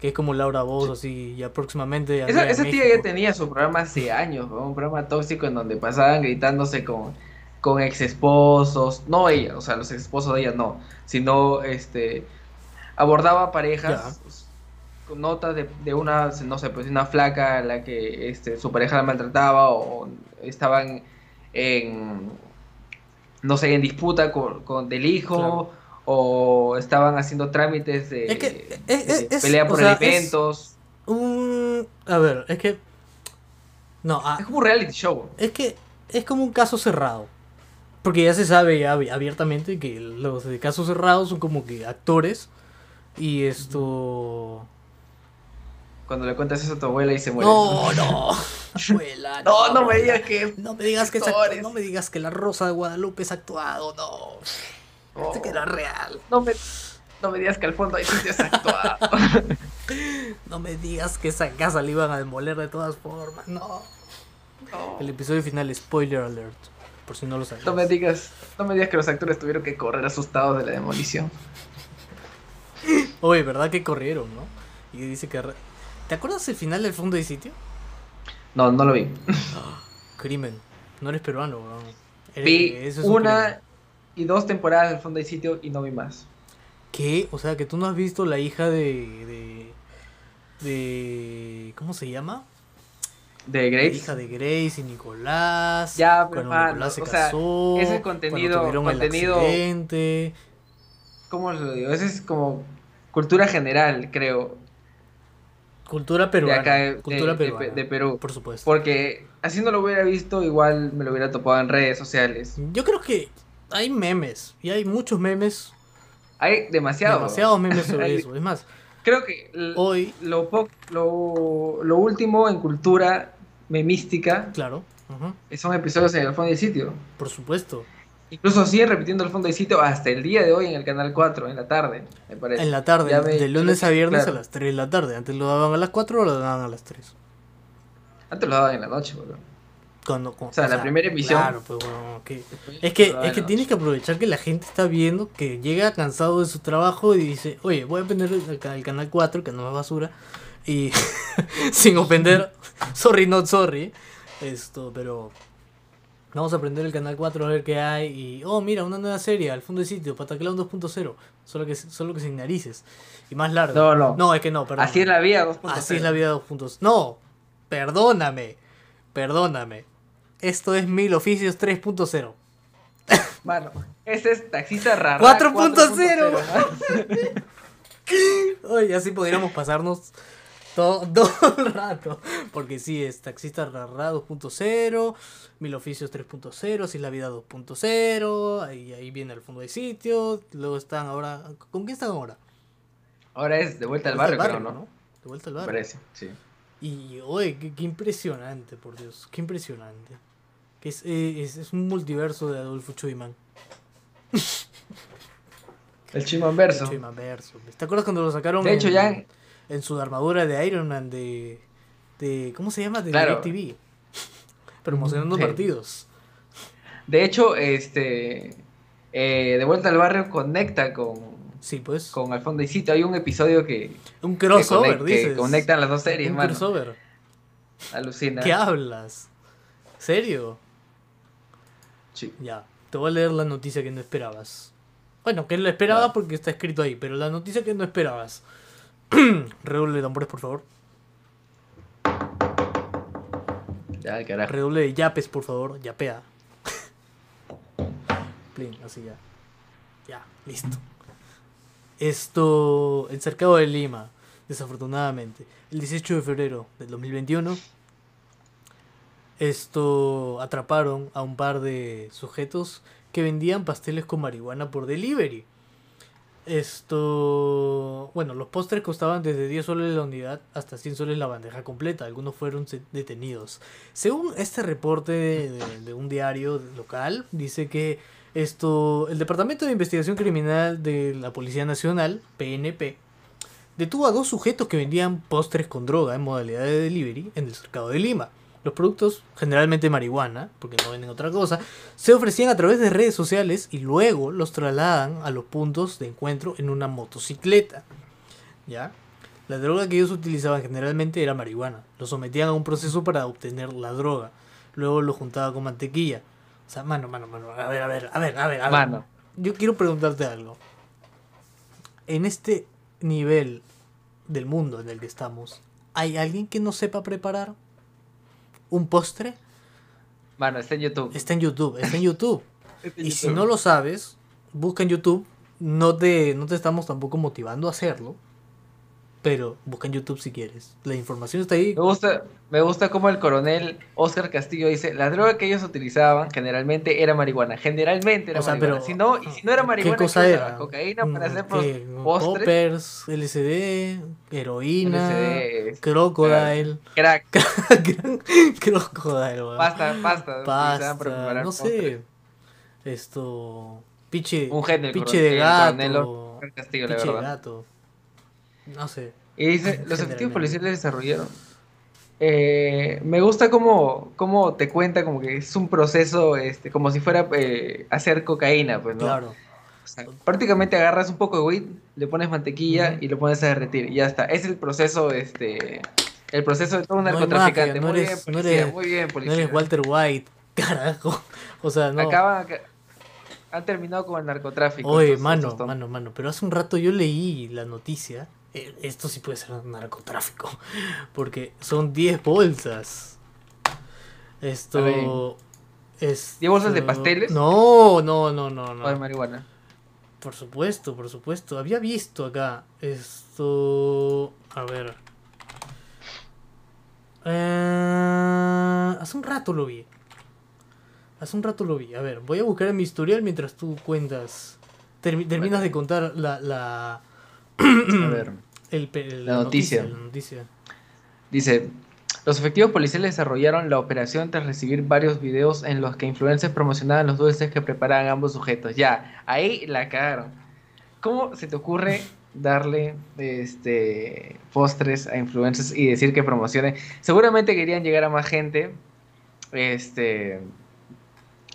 Que es como Laura Bozo, así, ya próximamente. Esa, tía México. ya tenía su programa hace años, ¿no? un programa tóxico en donde pasaban gritándose con, con ex esposos, no ella, o sea, los ex esposos de ella no, sino este abordaba parejas con notas de, de una, no sé, pues una flaca a la que este, su pareja la maltrataba o estaban en, no sé, en disputa con, con del hijo. Claro. O estaban haciendo trámites de, Es que, de es- es- es- pelea por sea, alimentos. Un... A ver, es que... No, ah, Es como un reality show. es que es como un caso cerrado. Porque ya se sabe ya abiertamente que los de casos cerrados son como que actores. Y esto... Cuando le cuentas eso a tu abuela y se muere. No, no. Abuela, no, no me digas que. No me digas que es actu- actores. no me digas que la Rosa de Guadalupe es actuado, no. Oh, Este que era real. no, me, no me digas que al fondo hay sitios actuados. No me digas que esa casa la iban a demoler de todas formas, no. No, El episodio final, spoiler alert, por si no lo sabías. no me digas, no me digas que los actores tuvieron que correr asustados de la demolición. Oye, ¿verdad que corrieron, no? Y dice que... re- ¿Te acuerdas el final del fondo de sitio? No, no lo vi. Crimen. No eres peruano, weón. Eres- Vi eso es un una. Y dos temporadas del fondo de sitio y no vi más. ¿Qué? O sea, que tú no has visto la hija de... de... de ¿Cómo se llama? De La Grace. hija de Grace y Nicolás. Ya, pero, cuando Nicolás se o sea, casó. ese cuando contenido- el contenido- accidente. ¿Cómo lo digo? Esa es como cultura general, creo, Cultura de peruana. acá cultura de- peruana. de- de Perú. Por supuesto. Porque así no lo hubiera visto, igual me lo hubiera topado en redes sociales. Yo creo que hay memes. Y hay muchos memes. Hay demasiado. Demasiados memes sobre eso. Es más, Creo que hoy, lo, lo, lo último en cultura memística claro. ujú, son episodios en el fondo y sitio. por supuesto. Incluso siguen repitiendo el fondo y sitio hasta el día de hoy en el canal 4, en la tarde, me parece. En la tarde, Ya me- de lunes a viernes claro. a las 3 de la tarde. Antes lo daban a las 4 o lo daban a las 3. Antes lo daban en la noche, bro. Cuando, O sea, la primera emisión. Claro, pues bueno, que- Es que, es que tienes que aprovechar que la gente está viendo, que llega cansado de su trabajo y dice, oye, voy a prender el, ca- el canal 4, que no es basura, y sin ofender, sorry, not sorry, esto, pero vamos a prender el canal 4 a ver qué hay, y, oh, mira, una nueva serie, al fondo del sitio, Pataclown 2.0, solo que, solo que sin narices, y más largo. No, no. No, es que no, perdón. Así es la vida 2.0. Así es la vida 2.0. No, perdóname, perdóname. Esto es Mil Oficios 3.0. Mano, ese es taxista raro. 4.0. Oye, así podríamos pasarnos todo, todo el rato. Porque sí, es Taxista Rarra 2.0, Mil Oficios 3.0, Así es la vida 2.0, ahí, ahí viene el fondo de sitio. Luego están ahora. ¿Con quién están ahora? Ahora es de vuelta al De vuelta barrio, creo, ¿no? De vuelta al barrio. parece, sí. Y, oye, qué, qué impresionante, por Dios, qué impresionante. Que es, eh, es, es un multiverso de Adolfo Chuyman. El Chiman Verso. Chuyman verso. ¿Te acuerdas cuando lo sacaron De hecho, en, ya- en su armadura de Iron Man de, de ¿cómo se llama? De Claro. DirecTV. Promocionando Sí. partidos. De hecho, este. eh, de vuelta al barrio conecta con, Sí, pues. con Al fondo y sitio. Hay un episodio que, un que, crossover, que dices. conectan las dos series, un mano. crossover. Alucina. ¿Qué hablas? ¿Serio? Sí. Ya, te voy a leer la noticia que no esperabas. Bueno, que lo esperaba Claro. porque está escrito ahí, pero la noticia que no esperabas. Redoble de tambores, por favor. Ya, carajo. Redoble de yapes, por favor. Yapea. Plin, así ya. Ya, listo. Esto, el cercado de Lima, desafortunadamente, el 18 de febrero del 2021, esto atraparon a un par de sujetos que vendían pasteles con marihuana por delivery. Esto. Bueno, los postres costaban desde 10 soles la unidad hasta 100 soles la bandeja completa. Algunos fueron detenidos. Según este reporte de- de un diario local, dice que esto. El Departamento de Investigación Criminal de la Policía Nacional, PNP, detuvo a dos sujetos que vendían postres con droga en modalidad de delivery en el cercado de Lima. Los productos, generalmente marihuana, porque no venden otra cosa, se ofrecían a través de redes sociales y luego los trasladan a los puntos de encuentro en una motocicleta. ¿Ya? La droga que ellos utilizaban generalmente era marihuana. Lo sometían a un proceso para obtener la droga. Luego lo juntaban con mantequilla. O sea, mano, mano, mano. A ver, a ver, a ver, a ver. A ver. Mano. Yo quiero preguntarte algo. En este nivel del mundo en el que estamos, ¿hay alguien que no sepa preparar un postre? Mano, está en YouTube. Está en YouTube, está en YouTube. Está en Y si no lo sabes, busca en YouTube. No te, no te estamos tampoco motivando a hacerlo. Pero busca en YouTube si quieres. La información está ahí. Me gusta, me gusta como el coronel Oscar Castillo dice, la droga que ellos utilizaban generalmente era marihuana, generalmente era O sea, marihuana. pero- si no, y si no era marihuana, ¿Qué cosa era? Cocaína para Mm, hacer ¿qué? pos- postres, Poppers, LSD, heroína, crocodile. crack, crocodile, pasta, pasta, para Pasta, no postres. sé. Esto. Piche, Un piche de gato. la de gato. No sé. Y dice, los efectivos policiales desarrollaron. Eh, me gusta cómo, cómo te cuenta como que es un proceso, este, como si fuera eh, hacer cocaína, pues, ¿no? Claro. O sea, prácticamente agarras un poco de weed, le pones mantequilla y lo pones a derretir y ya está. Es el proceso, este, el proceso de todo un No narcotraficante. mafia, no muy eres- bien, no policía, eres- muy bien, No policía. eres Walter White, carajo. O sea, no. Acaban, han terminado con el narcotráfico. Oye, estos- mano, estos mano, mano. Pero hace un rato yo leí la noticia. Eh, Esto sí puede ser narcotráfico. Porque son 10 bolsas. Esto. Es. ¿10 bolsas de pasteles? No, no, no, no, no. O de marihuana. Por supuesto, por supuesto. Había visto acá esto. A ver. Eh, hace un rato lo vi. Hace un rato lo vi. A ver, voy a buscar en mi historial mientras tú cuentas. termi- terminas de contar la. la A ver. el pe- el- La noticia. La noticia. Dice, los efectivos policiales desarrollaron la operación tras recibir varios videos en los que influencers promocionaban los dulces que preparaban ambos sujetos. Ya, ahí la cagaron. ¿Cómo se te ocurre darle este postres a influencers y decir que promocionen? Seguramente querían llegar a más gente. Este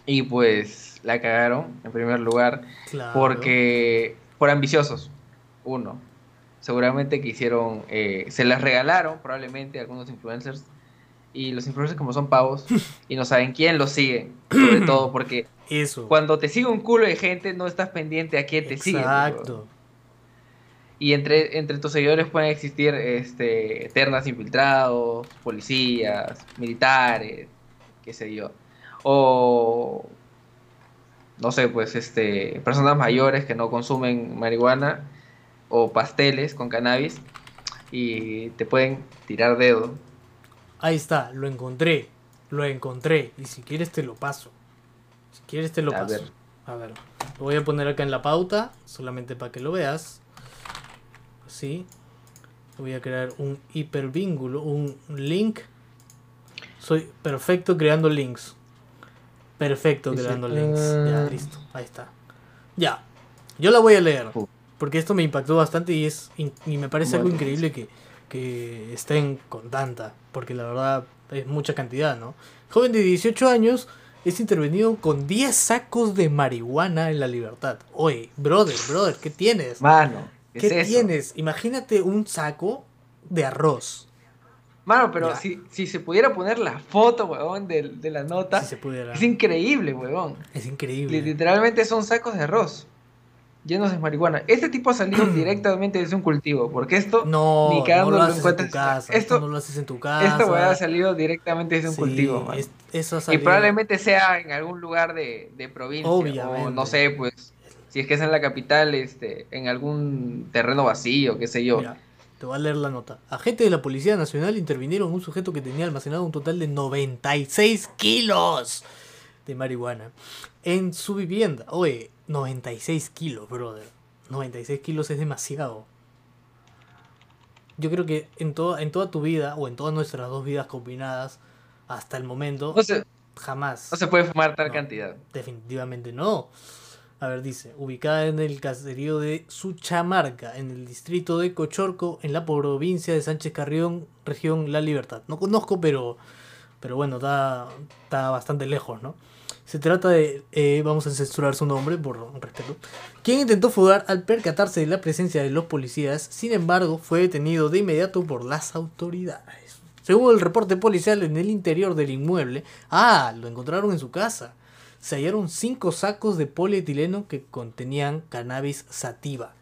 y pues la cagaron en primer lugar Claro. porque por ambiciosos. Uno. Seguramente quisieron, eh, se las regalaron probablemente a algunos influencers. Y los influencers como son pavos y no saben quién los sigue. Sobre todo porque Eso. cuando te sigue un culo de gente no estás pendiente a quién te sigue. Exacto. Y entre, entre tus seguidores pueden existir este, eternas infiltrados, policías, militares, qué sé yo. O, no sé, pues este, personas mayores que no consumen marihuana o pasteles con cannabis y te pueden tirar dedo. Ahí está, lo encontré. Lo encontré. Y si quieres te lo paso. Si quieres te lo A paso. ver. A ver. Lo voy a poner acá en la pauta. Solamente para que lo veas. Así. Voy a crear un hipervínculo. Un link. Soy perfecto creando links. Perfecto creando links. Ya, ah. listo. Ahí está. Ya. Yo la voy a leer. Porque esto me impactó bastante y es y me parece algo increíble que, que estén con tanta. Porque la verdad es mucha cantidad, ¿no? Joven de 18 años es intervenido con 10 sacos de marihuana en la libertad. Oye, brother, brother, ¿qué tienes? Mano, ¿qué, ¿Qué es eso? tienes? Imagínate un saco de arroz. Mano, pero Ya. si, si se pudiera poner la foto, huevón, de, de la nota, Si se pudiera. es increíble, huevón. Es increíble. Literalmente son sacos de arroz llenos de marihuana. Este tipo ha salido directamente desde un cultivo, porque esto, No, ni no cagando lo lo haces en tu casa. Esto- Esto no lo haces en tu casa. weá ha salido directamente desde un Sí, cultivo, es- eso ha Y probablemente sea en algún lugar de, de provincia, o no sé, pues, si es que es en la capital, este, en algún terreno vacío, qué sé yo. Mira, te voy a leer la nota. Agentes de la Policía Nacional intervinieron un sujeto que tenía almacenado un total de 96 kilos de marihuana en su vivienda. Oye, 96 kilos, brother. 96 kilos es demasiado. Yo creo que en, toda en toda tu vida, o en todas nuestras dos vidas combinadas, hasta el momento, No se, jamás. no se puede fumar tal No. cantidad. Definitivamente no. A ver, dice, ubicada en el caserío de Suchamarca, en el distrito de Cochorco, en la provincia de Sánchez Carrión, región La Libertad. No conozco, pero, pero bueno, está, está bastante lejos, ¿no? Se trata de, eh, vamos a censurar su nombre por respeto, quien intentó fugar al percatarse de la presencia de los policías, sin embargo fue detenido de inmediato por las autoridades. Según el reporte policial en el interior del inmueble, ah, lo encontraron en su casa se hallaron cinco sacos de polietileno que contenían cannabis sativa.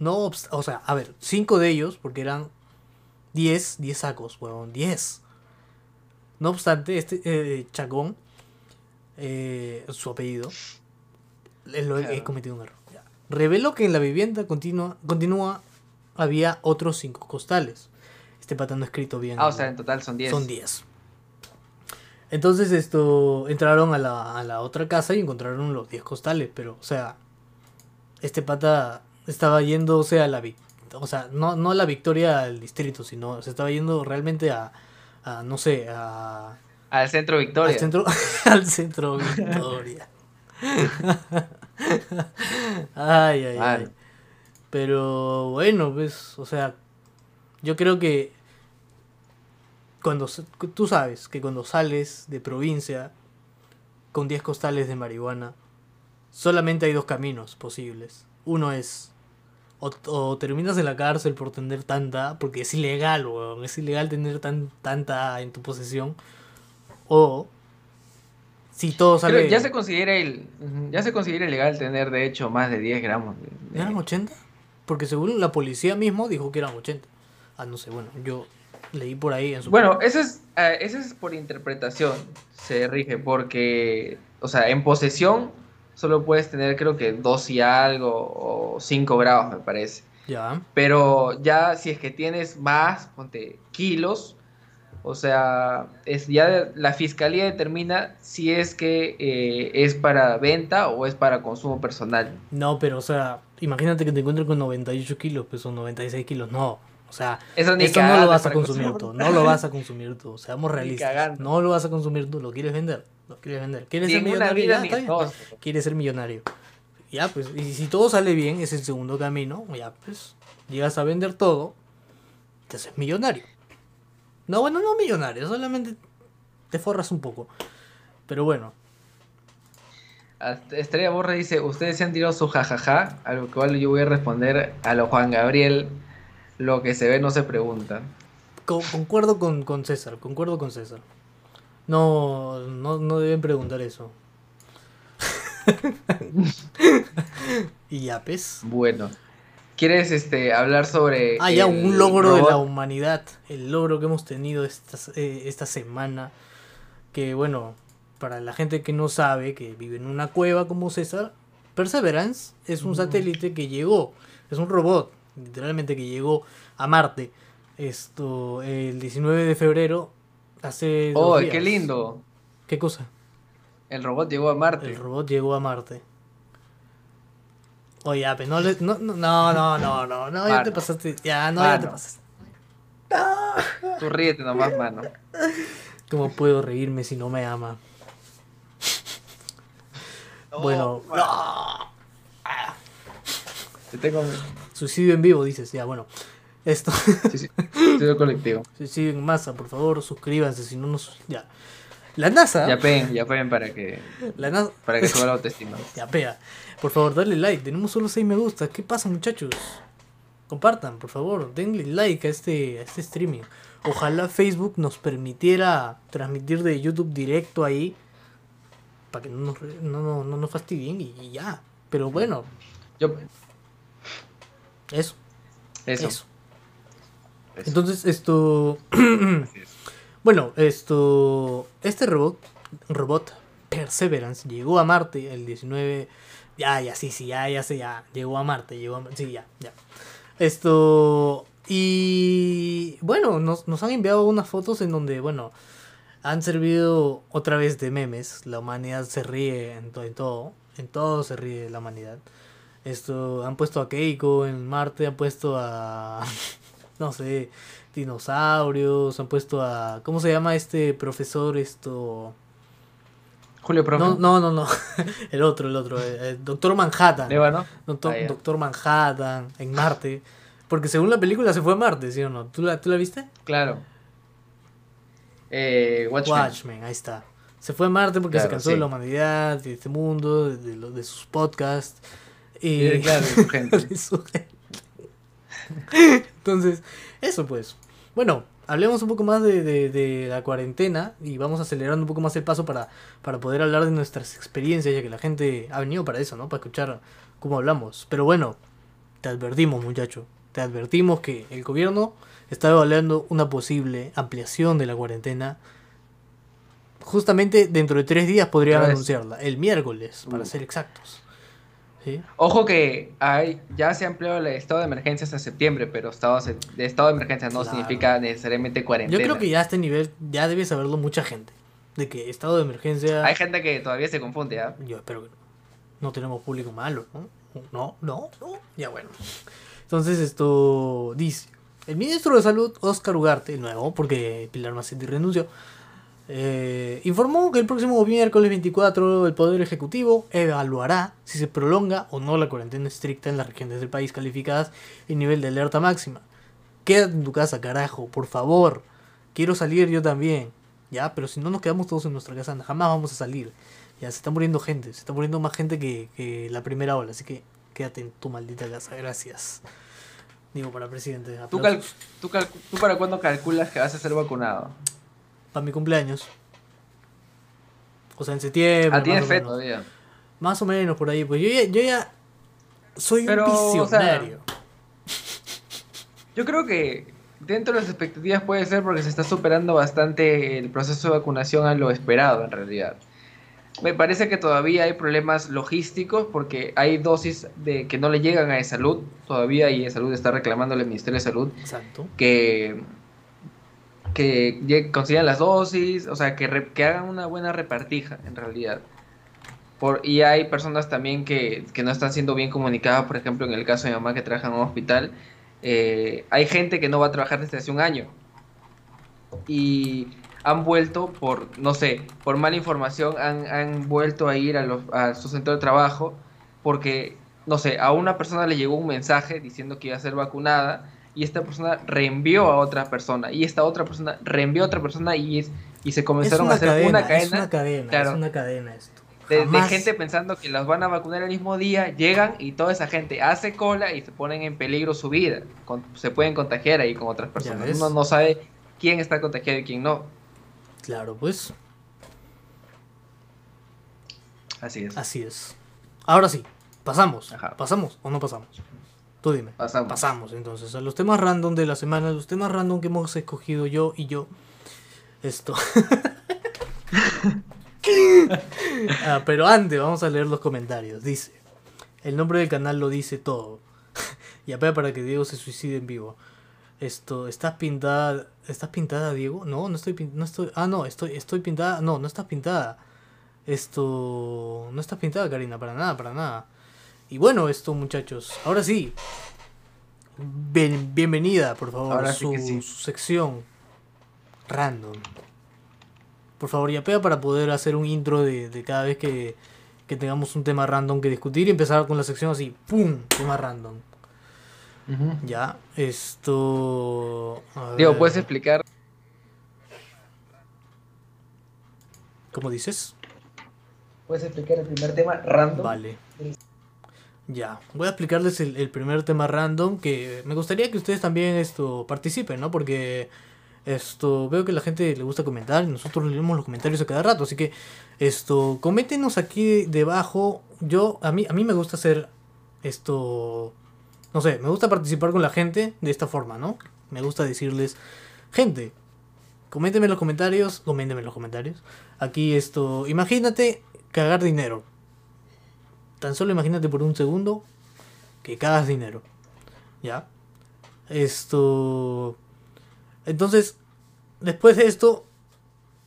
No, o sea, a ver, cinco de ellos, porque eran 10, 10 sacos, huevón, 10. No obstante, este eh, Chacón, eh, su apellido, lo he, cometido un error. ya. Reveló que en la vivienda continua, continua había otros cinco costales. Este pata no escrito bien. Ah, o sea, en total son 10. Son 10. Entonces esto entraron a la, a la otra casa y encontraron los 10 costales, pero o sea, este pata estaba yendo, o sea, a la o sea, no, no a la victoria al distrito, sino se estaba yendo realmente a, a, no sé, a, Al centro Victoria. al centro al centro Victoria. ay, ay, ay. Pero bueno, pues, o sea, yo creo que cuando tú sabes que cuando sales de provincia con 10 costales de marihuana, solamente hay dos caminos posibles. Uno es o, o terminas en la cárcel por tener tanta, porque es ilegal, weón, es ilegal tener tan, tanta en tu posesión, o si todo sale... ya se considera el, ya se considera ilegal tener de hecho más de 10 gramos. de- ¿Eran 80? Porque según la policía mismo dijo que eran 80. Ah, no sé, bueno, yo leí por ahí en su... Bueno, eso es, eh, eso es por interpretación, se rige, porque, o sea, en posesión solo puedes tener creo que 2 y algo o 5 grados, me parece. Ya. Pero ya si es que tienes más, ponte kilos, o sea, es ya la fiscalía determina si es que eh, es para venta o es para consumo personal. No, pero o sea, imagínate que te encuentres con 98 kilos, pues son 96 kilos. No, o sea, Eso ni no lo vas a consumir tú. No lo vas a consumir tú. Seamos realistas. No lo vas a consumir tú. Lo quieres vender. Lo quieres vender. ¿Quieres Ni ser millonario? Ya, está bien. dos. Quieres ser millonario. Ya, pues, y si todo sale bien, es el segundo camino. Ya, pues, llegas a vender todo, te haces millonario. No, bueno, no millonario, solamente te forras un poco. Pero bueno, Estrella Borra dice, ustedes se han tirado su jajaja, a lo cual yo voy a responder a lo Juan Gabriel, lo que se ve no se pregunta. co- concuerdo con, con César, concuerdo con César. No, no, no deben preguntar eso. y ya, pues. Bueno, ¿quieres este, hablar sobre... Ah, ya, el un logro de la humanidad. El logro que hemos tenido esta, eh, esta semana. Que bueno, para la gente que no sabe, que vive en una cueva como César, Perseverance es un satélite que llegó, es un robot, literalmente que llegó a Marte. Esto, el 19 de febrero, hace. dos ¡Oh, días. qué lindo! ¿Qué cosa? El robot llegó a Marte. El robot llegó a Marte. Oye, Ape, no, le- no, no, no, no, no, no, no, ya te pasaste, ya, no, ya te pasaste. Tú ríete nomás, mano. ¿Cómo puedo reírme si no me ama? bueno, Te tengo... suicidio en vivo, dices, ya, bueno. Esto, estudio colectivo. suicidio en masa, por favor, suscríbanse, si no nos... Ya. La NASA, Ya peguen, ya peguen para que, la NASA, para que suba la autoestima. ya pega. Por favor, dale like, tenemos solo 6 me gusta. ¿Qué pasa, muchachos? Compartan, por favor, denle like a este, a este streaming. Ojalá Facebook nos permitiera transmitir de YouTube directo ahí. Para que no nos, no, no, no nos fastidien y, y ya. Pero bueno, Yo... eso, Eso. eso. eso. Entonces, esto. Es. Bueno, esto. Este robot, robot Perseverance, llegó a Marte el 19. Ya, ya, sí, sí, ya, ya sé, ya. Llegó a Marte, llegó a Marte. Sí, ya, ya. Esto. Y. Bueno, nos, nos han enviado unas fotos en donde, bueno, han servido otra vez de memes. La humanidad se ríe en, to- en todo. En todo se ríe la humanidad. Esto, han puesto a Keiko en Marte, han puesto a, no sé, dinosaurios, han puesto a, ¿cómo se llama este profesor? Esto... Julio Profe. No, no, no, no. el otro, el otro. El, Doctor Manhattan. Doctor, Ah. Doctor Manhattan en Marte. Porque según la película se fue a Marte, ¿sí o no? ¿Tú la, ¿tú la viste? Claro. Eh, Watchmen. Watchmen, ahí está. Se fue a Marte porque se cansó sí. de la humanidad, de este mundo, de, de de sus podcasts. Y Eh, claro, de su gente. de su gente. Entonces, eso pues. Bueno, hablemos un poco más de, de- de la cuarentena y vamos acelerando un poco más el paso para, para poder hablar de nuestras experiencias, ya que la gente ha venido para eso, ¿no? Para escuchar cómo hablamos. Pero bueno, te advertimos, muchacho. Te advertimos que el gobierno está evaluando una posible ampliación de la cuarentena. Justamente dentro de tres días podrían anunciarla. El miércoles, para Uh. ser exactos. ¿Sí? Ojo que hay, ya se ha ampliado el estado de emergencia hasta septiembre, pero estado de estado de emergencia no Claro. significa necesariamente Yo cuarentena. creo que ya a este nivel ya debe saberlo mucha gente. De que estado de emergencia. Hay gente que todavía se confunde, ¿ah? Yo espero que no. No tenemos público malo, ¿no? No, no, no. Ya bueno. Entonces esto dice. El ministro de Salud, Oscar Ugarte, el nuevo, porque Pilar Macetti renunció, eh, informó que el próximo miércoles 24 el Poder Ejecutivo evaluará si se prolonga o no la cuarentena estricta en las regiones del país calificadas en nivel de alerta máxima. Quédate en tu casa, carajo, por favor. Quiero salir yo también. Ya, pero si no nos quedamos todos en nuestra casa, jamás vamos a salir. Ya, se está muriendo gente, se está muriendo más gente que, que la primera ola, así que quédate en tu maldita casa, gracias. Digo, para presidente. ¿Tú, tú, ¿Tú para cuándo calculas que vas a ser vacunado? Para mi cumpleaños. O sea, en septiembre. Ah, o fe menos. todavía. Más o menos por ahí. Pues yo ya, yo ya soy Pero, un o sea, visionario. Yo creo que dentro de las expectativas puede ser porque se está superando bastante el proceso de vacunación a lo esperado en realidad. Me parece que todavía hay problemas logísticos porque hay dosis de que no le llegan a de salud todavía y de salud está reclamándole al Ministerio de Salud Exacto. que que consigan las dosis, o sea, que, re- que hagan una buena repartija en realidad. Por, y hay personas también que, que no están siendo bien comunicadas, por ejemplo, en el caso de mi mamá que trabaja en un hospital, eh, hay gente que no va a trabajar desde hace un año y han vuelto por, no sé, por mala información, han, han vuelto a ir a, los, a su centro de trabajo porque, no sé, a una persona le llegó un mensaje diciendo que iba a ser vacunada y esta persona reenvió a otra persona y esta otra persona reenvió a otra persona y, es- y se Es comenzaron a hacer cadena, una es cadena una cadena, claro. es una cadena esto. de, gente pensando que las van a vacunar el mismo día, llegan y toda esa gente hace cola y se ponen en peligro su vida. Con- se pueden contagiar ahí con otras personas. Uno no sabe quién está contagiado y quién no. Claro, pues Así es. así es. Ahora sí, pasamos. Ajá. ¿Pasamos o no pasamos? Tú dime. Pasamos. Pasamos entonces a los temas random de la semana, los temas random que hemos escogido yo y yo. Esto. Ah, pero antes vamos a leer los comentarios. Dice, el nombre del canal lo dice todo. y apela para que Diego se suicide en vivo. Esto, ¿estás pintada? ¿Estás pintada, Diego? No, no estoy pin- no estoy. Ah, no, estoy estoy pintada. No, no estás pintada. Esto, no estás pintada, Karina, para nada, para nada. Y bueno, esto, muchachos, ahora sí. Bien- bienvenida, por favor, Ahora su, que sí. su sección random. Por favor, ya pega para poder hacer un intro de, de cada vez que, que tengamos un tema random que discutir y empezar con la sección así, ¡pum! Tema random. Ya, esto... ver, ¿puedes explicar? ¿Cómo dices? ¿Puedes explicar el primer tema random? Vale. Ya, voy a explicarles el, primer tema random que me gustaría que ustedes también esto participen, ¿no? Porque esto veo que la gente le gusta comentar nosotros leemos los comentarios a cada rato, así que esto coméntenos aquí debajo. Yo a mí a mí me gusta hacer esto no sé, me gusta participar con la gente de esta forma, ¿no? Me gusta decirles, gente, coméntenme en los comentarios, coméntenme en los comentarios. Aquí esto, imagínate cagar dinero. Tan solo imagínate por un segundo que cagas dinero. ¿Ya? Esto... Entonces, después de esto,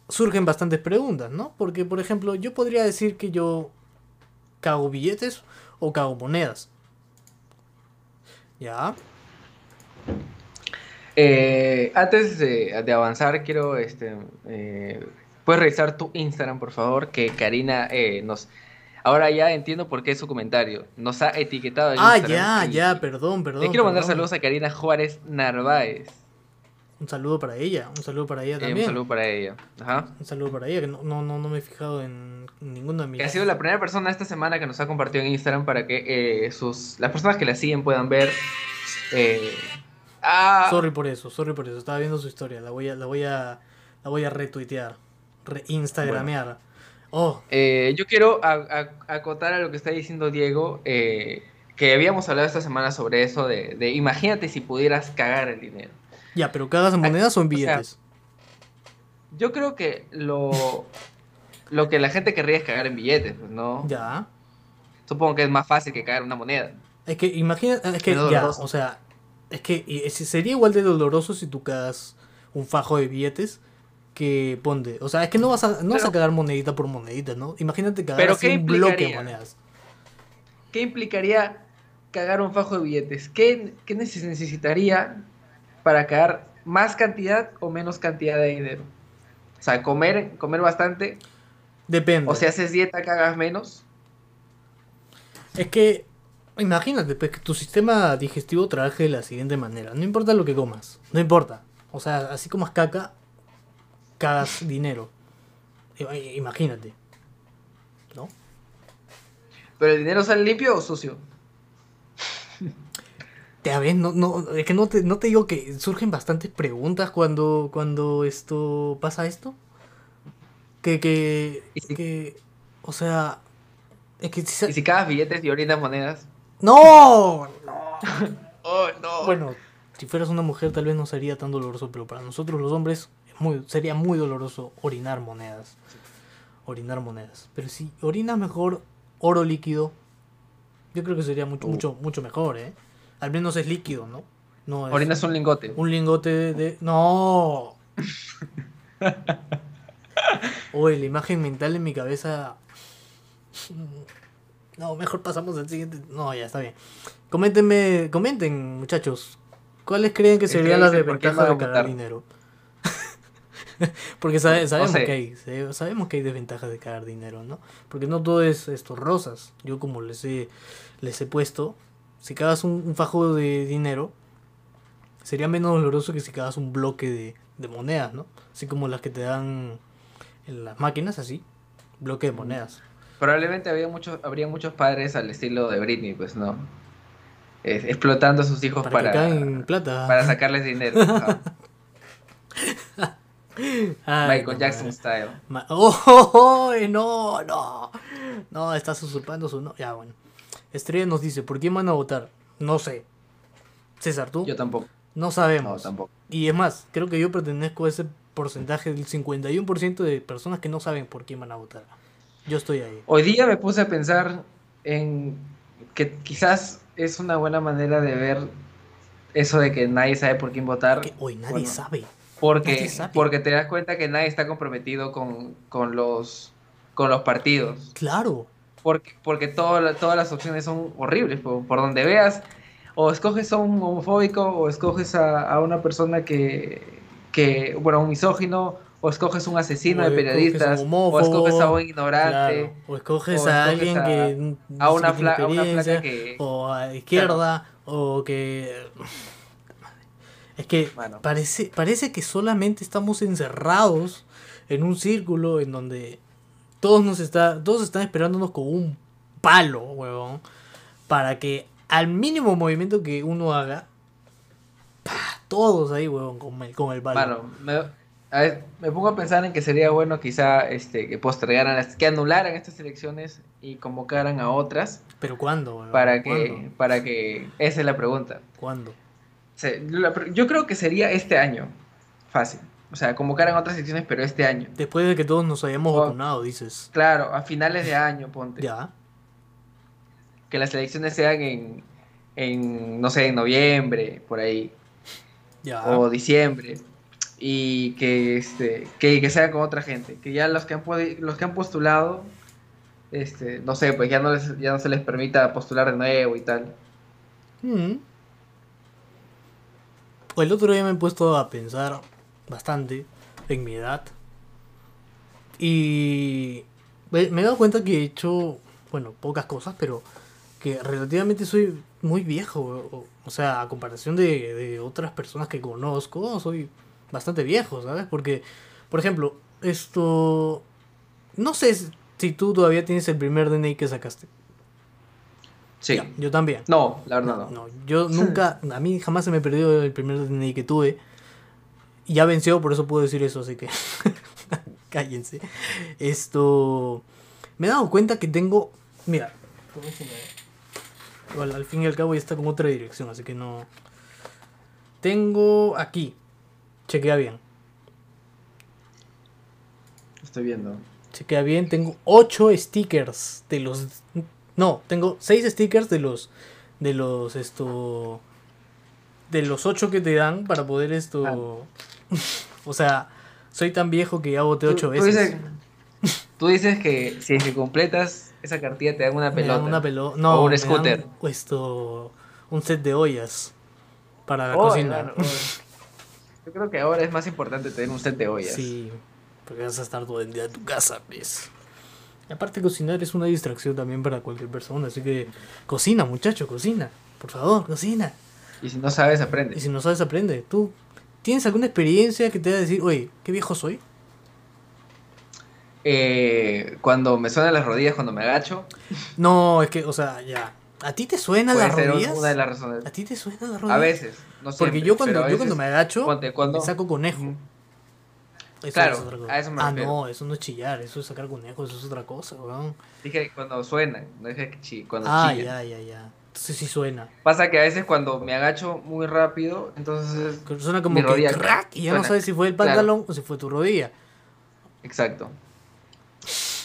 surgen bastantes preguntas, ¿no? Porque, por ejemplo, yo podría decir que yo cago billetes o cago monedas. Ya. Eh, antes de, avanzar, quiero, este, eh, puedes revisar tu Instagram, por favor, que Karina eh, nos... Ahora ya entiendo por qué su comentario. Nos ha etiquetado en Ah, Instagram ya, ya, perdón, perdón. Le quiero mandar saludos a Karina Juárez Narváez. Un saludo para ella, un saludo para ella Eh, también. un saludo para ella. Ajá. Un saludo para ella, que no, no, no, no me he fijado en ninguno de mis... Que ha sido la primera persona esta semana que nos ha compartido en Instagram para que eh, sus las personas que la siguen puedan ver. eh, ah, Sorry por eso, sorry por eso. Estaba viendo su historia, la voy a, la voy a, la voy a retuitear, reinstagramear. Oh, eh, yo quiero a- a- acotar a lo que está diciendo Diego, eh, que habíamos hablado esta semana sobre eso de, de imagínate si pudieras cagar el dinero. ya, pero ¿cagas en monedas o en o sea, billetes? Yo creo que lo, lo que la gente querría es cagar en billetes, pues, ¿no? Ya. Supongo que es más fácil que cagar una moneda. Es que imagina, es que ya, o sea, es que sería igual de doloroso si tú cagas un fajo de billetes que ponte, o sea, es que no vas a no vas a cagar monedita por monedita, ¿no? Imagínate cagar Pero así ¿qué un bloque de monedas. ¿Qué implicaría cagar un fajo de billetes? ¿Qué, qué neces- necesitaría para cagar más cantidad o menos cantidad de dinero? O sea, comer, comer bastante. Depende. O si haces dieta, cagas menos. Es que, imagínate, pues, que tu sistema digestivo trabaje de la siguiente manera. No importa lo que comas, no importa. O sea, así comas caca, cagas dinero. Imagínate. ¿No? ¿Pero el dinero sale limpio o sucio? Ya ves, no, no, es que no te, no te digo que surgen bastantes preguntas cuando, cuando esto pasa esto. Que, que, ¿Y si- que, o sea, es que... si- ¿Y si cagas billetes y orinas monedas? ¡No! no. ¡Oh, no! Bueno, si fueras una mujer tal vez no sería tan doloroso, pero para nosotros los hombres es muy, sería muy doloroso orinar monedas. Orinar monedas. Pero si orinas mejor oro líquido, yo creo que sería mucho, Uh. mucho, mucho mejor, ¿eh? Al menos es líquido, ¿no? No es Orinas un lingote. un lingote de... de- ¡No! Uy, la imagen mental en mi cabeza... No, mejor pasamos al siguiente. No, ya está bien. Coméntenme, comenten, muchachos. ¿Cuáles creen que serían las dicen, ¿por qué desventajas de cagar aumentar? dinero? Porque sabe- sabemos que hay, sabemos que hay desventajas de cagar dinero, ¿no? Porque no todo es esto rosas. Yo como les he, les he puesto, si cagas un, un fajo de dinero, sería menos doloroso que si cagas un bloque de, de monedas, ¿no? Así como las que te dan en las máquinas, así, bloque de monedas. Probablemente había muchos, habría muchos padres al estilo de Britney, pues, ¿no? Explotando a sus hijos Para, para, plata. para sacarles dinero. Ajá. Ay, Michael no, Jackson style. Ma- ¡Oh, no, no! No, estás usurpando su... No. Ya, bueno. Estrella nos dice, ¿por quién van a votar? No sé. César, ¿tú? Yo tampoco. No No, sabemos. tampoco. y es más, creo que yo pertenezco a ese porcentaje del 51% de personas que no saben por quién van a votar. Yo estoy ahí. Hoy día me puse a pensar en que quizás es una buena manera de ver eso de que nadie sabe por quién votar. Que hoy nadie Bueno, sabe. Porque, porque te das cuenta que nadie está comprometido con, con los, con los partidos. Claro. Porque, porque toda la- todas las opciones son horribles. Por, por donde veas, o escoges a un homofóbico, o escoges a, a una persona que, que, bueno, un misógino, o escoges un asesino O de periodistas, o homófobo, escoges a un ignorante, Claro. O escoges o a alguien a- que a una, fla- a una flaca que... o a izquierda, o que... Es que parece, parece que solamente estamos encerrados en un círculo en donde todos nos está, todos están esperándonos con un palo, huevón, para que al mínimo movimiento que uno haga, ¡pah! todos ahí, huevón, con el, con el palo. Me, ver, me pongo a pensar en que sería bueno quizá este, que postergaran, que anularan estas elecciones y convocaran a otras Pero ¿cuándo, huevón? para que, ¿Cuándo? para que, esa es la pregunta. ¿Cuándo? Se- la pre- yo creo que sería este año, fácil. O sea, convocaran otras elecciones, pero este año. Después de que todos nos hayamos Oh. vacunado, dices. Claro, a finales de año, ponte. Ya. Que las elecciones sean en, en, no sé, en noviembre, por ahí, Ya. o diciembre. Y que, este, que, que sea con otra gente. Que ya los que han, los que han postulado, este, no sé, pues ya no, les, ya no se les permita postular de nuevo y tal. Mm. El otro día me he puesto a pensar bastante en mi edad. Y me he dado cuenta que he hecho, bueno, pocas cosas, pero que relativamente soy muy viejo. O, o sea, a comparación de, de otras personas que conozco, soy bastante viejo, ¿sabes? Porque, por ejemplo, esto... No sé si tú todavía tienes el primer DNI que sacaste. Sí. Yo también. No, la verdad no. No, yo nunca, a mí jamás se me perdió el primer DNI que tuve. Y ya venció, por eso puedo decir eso, así que cállense. Esto, me he dado cuenta que tengo, mira, ¿cómo se me- igual, al fin y al cabo ya está con otra dirección, así que no. Tengo aquí, chequea bien, Estoy viendo. chequea bien, tengo 8 stickers de los, no, tengo 6 stickers de los, de los, esto, de los 8 que te dan para poder esto, o sea, soy tan viejo que ya voté 8 Tú- tú veces. dices- Tú dices que si es que completas esa cartilla te dan una dan pelota. una no, o un dan scooter. esto, un set de ollas para la Oh, cocina. oh. Yo creo que ahora es más importante tener un set de ollas. Sí, porque vas a estar todo el día en tu casa, pues. Y aparte cocinar es una distracción también para cualquier persona, así que cocina, muchacho, cocina. Por favor, cocina. Y si no sabes, Y aprende. si no sabes, aprende. ¿Tú tienes alguna experiencia que te haga decir, oye, qué viejo soy? Eh, cuando me suenan las rodillas, cuando me agacho, No, es que, o sea, ya. ¿A ti te suenan las ser rodillas? una de las razones. ¿A ti te suenan las rodillas? A veces, no siempre. Porque yo cuando, yo cuando me agacho, cuando- me saco conejo. Eso Claro, es otra cosa. a eso me ah, refiero. no, eso no es chillar, eso es sacar conejo, eso es otra cosa, weón. Dije cuando suenan, no dije que chi- cuando Ah, chillan. ya, ya, ya. Entonces sí suena. Pasa que a veces cuando me agacho muy rápido, entonces... Suena como Mi que crack, y ya no suena. sabes si fue el Claro. pantalón o si fue tu rodilla. Exacto.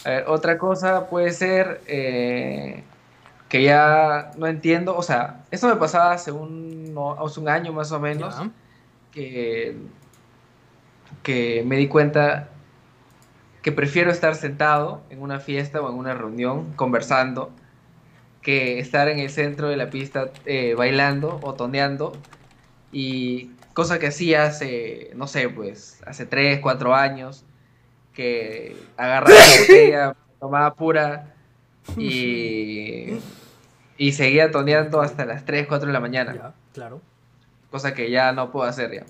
A ver, otra cosa puede ser eh, que ya no entiendo, o sea, esto me pasaba hace un, hace un año más o menos, Ya. que, que me di cuenta que prefiero estar sentado en una fiesta o en una reunión conversando que estar en el centro de la pista eh, bailando o toneando y cosa que hacía hace, no sé, pues hace 3, 4 años que agarraba la botella, tomaba pura y, y seguía toneando hasta las 3, 4 de la mañana Ya, claro. cosa que ya no puedo hacer ya.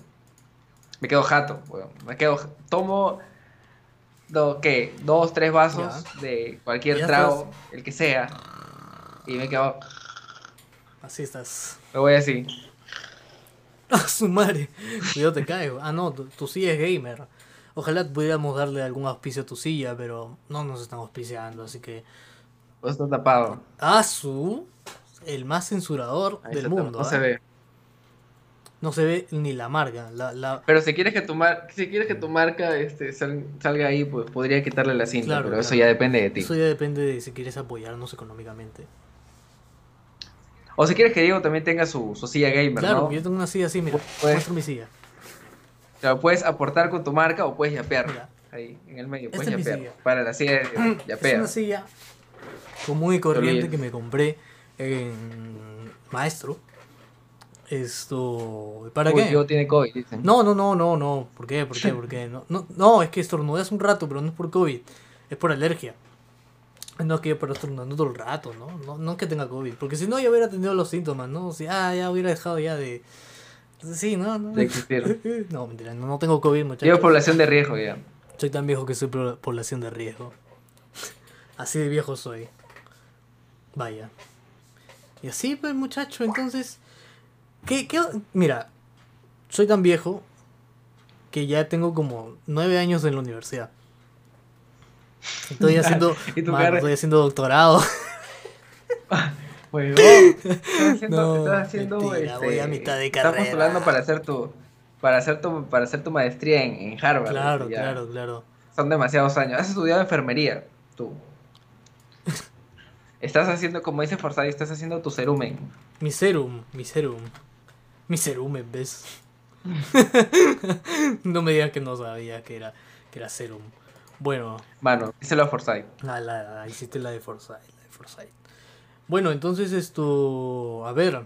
Me quedo jato, weón. Me quedo, tomo, do, ¿qué? Dos, tres vasos de cualquier trago, el que sea, y me quedo, Así estás. me voy así. ¡Ah, su madre! Cuidado, te caigo. Ah, no, tu, tu silla es gamer. Ojalá pudiéramos darle algún auspicio a tu silla, pero no nos están auspiciando, así que. Todo está tapado. Ah, su. El más censurador Ahí del mundo. No se ve. No se ve ni la marca. La, la... Pero si quieres que tu, mar- si quieres que tu marca este, sal- salga ahí, pues podría quitarle la cinta, Claro, pero eso ya depende de ti. Eso ya depende de si quieres apoyarnos económicamente. O si quieres que Diego también tenga su, su silla gamer, Claro, ¿no? yo tengo una silla así, mira. Pues- Muestra mi silla. Claro, puedes aportar con tu marca o puedes yapear. Mira. Ahí, en el medio, puedes es yapear. silla. Para la silla de Es yapea. una silla común y corriente que me compré en Maestro. Esto. ¿Para Uy, qué? Diego tiene COVID, dicen. No, no, no, no, no. ¿Por qué? ¿Por qué? ¿Por qué? No, no, no, es que estornudé hace un rato, pero no es por COVID. Es por alergia. No es que yo pero estornudando todo el rato, ¿no? No, no es que tenga COVID. Porque si no, ya hubiera tenido los síntomas, ¿no? Si, ah, ya hubiera dejado ya de. Sí, no, no. De existir. No, mentira, no, no tengo COVID, muchachos. población de riesgo ya. Soy tan viejo que soy población de riesgo. Así de viejo soy. Vaya. Y así, pues, muchacho, entonces. ¿Qué, qué, Mira, soy tan viejo que ya tengo como nueve años en la universidad. Estoy haciendo. ¿Y tu mano, carre- estoy haciendo doctorado. Huevón, estás haciendo, No, estás haciendo mentira, este, voy a mitad de estás carrera. postulando para hacer tu para hacer tu para hacer tu maestría en, en Harvard. claro, este, claro, claro. Son demasiados años. Has estudiado enfermería, tú. Estás haciendo, como dice Forsyth, estás haciendo tu cerumen. Mi serum, mi serum. Mi serum, ¿ves? no me digas que no sabía que era, que era serum. Bueno, Mano, díselo a Forsyth. la, la, la- hiciste la de Forsyth, la de Forsyth. Bueno, entonces esto, a ver,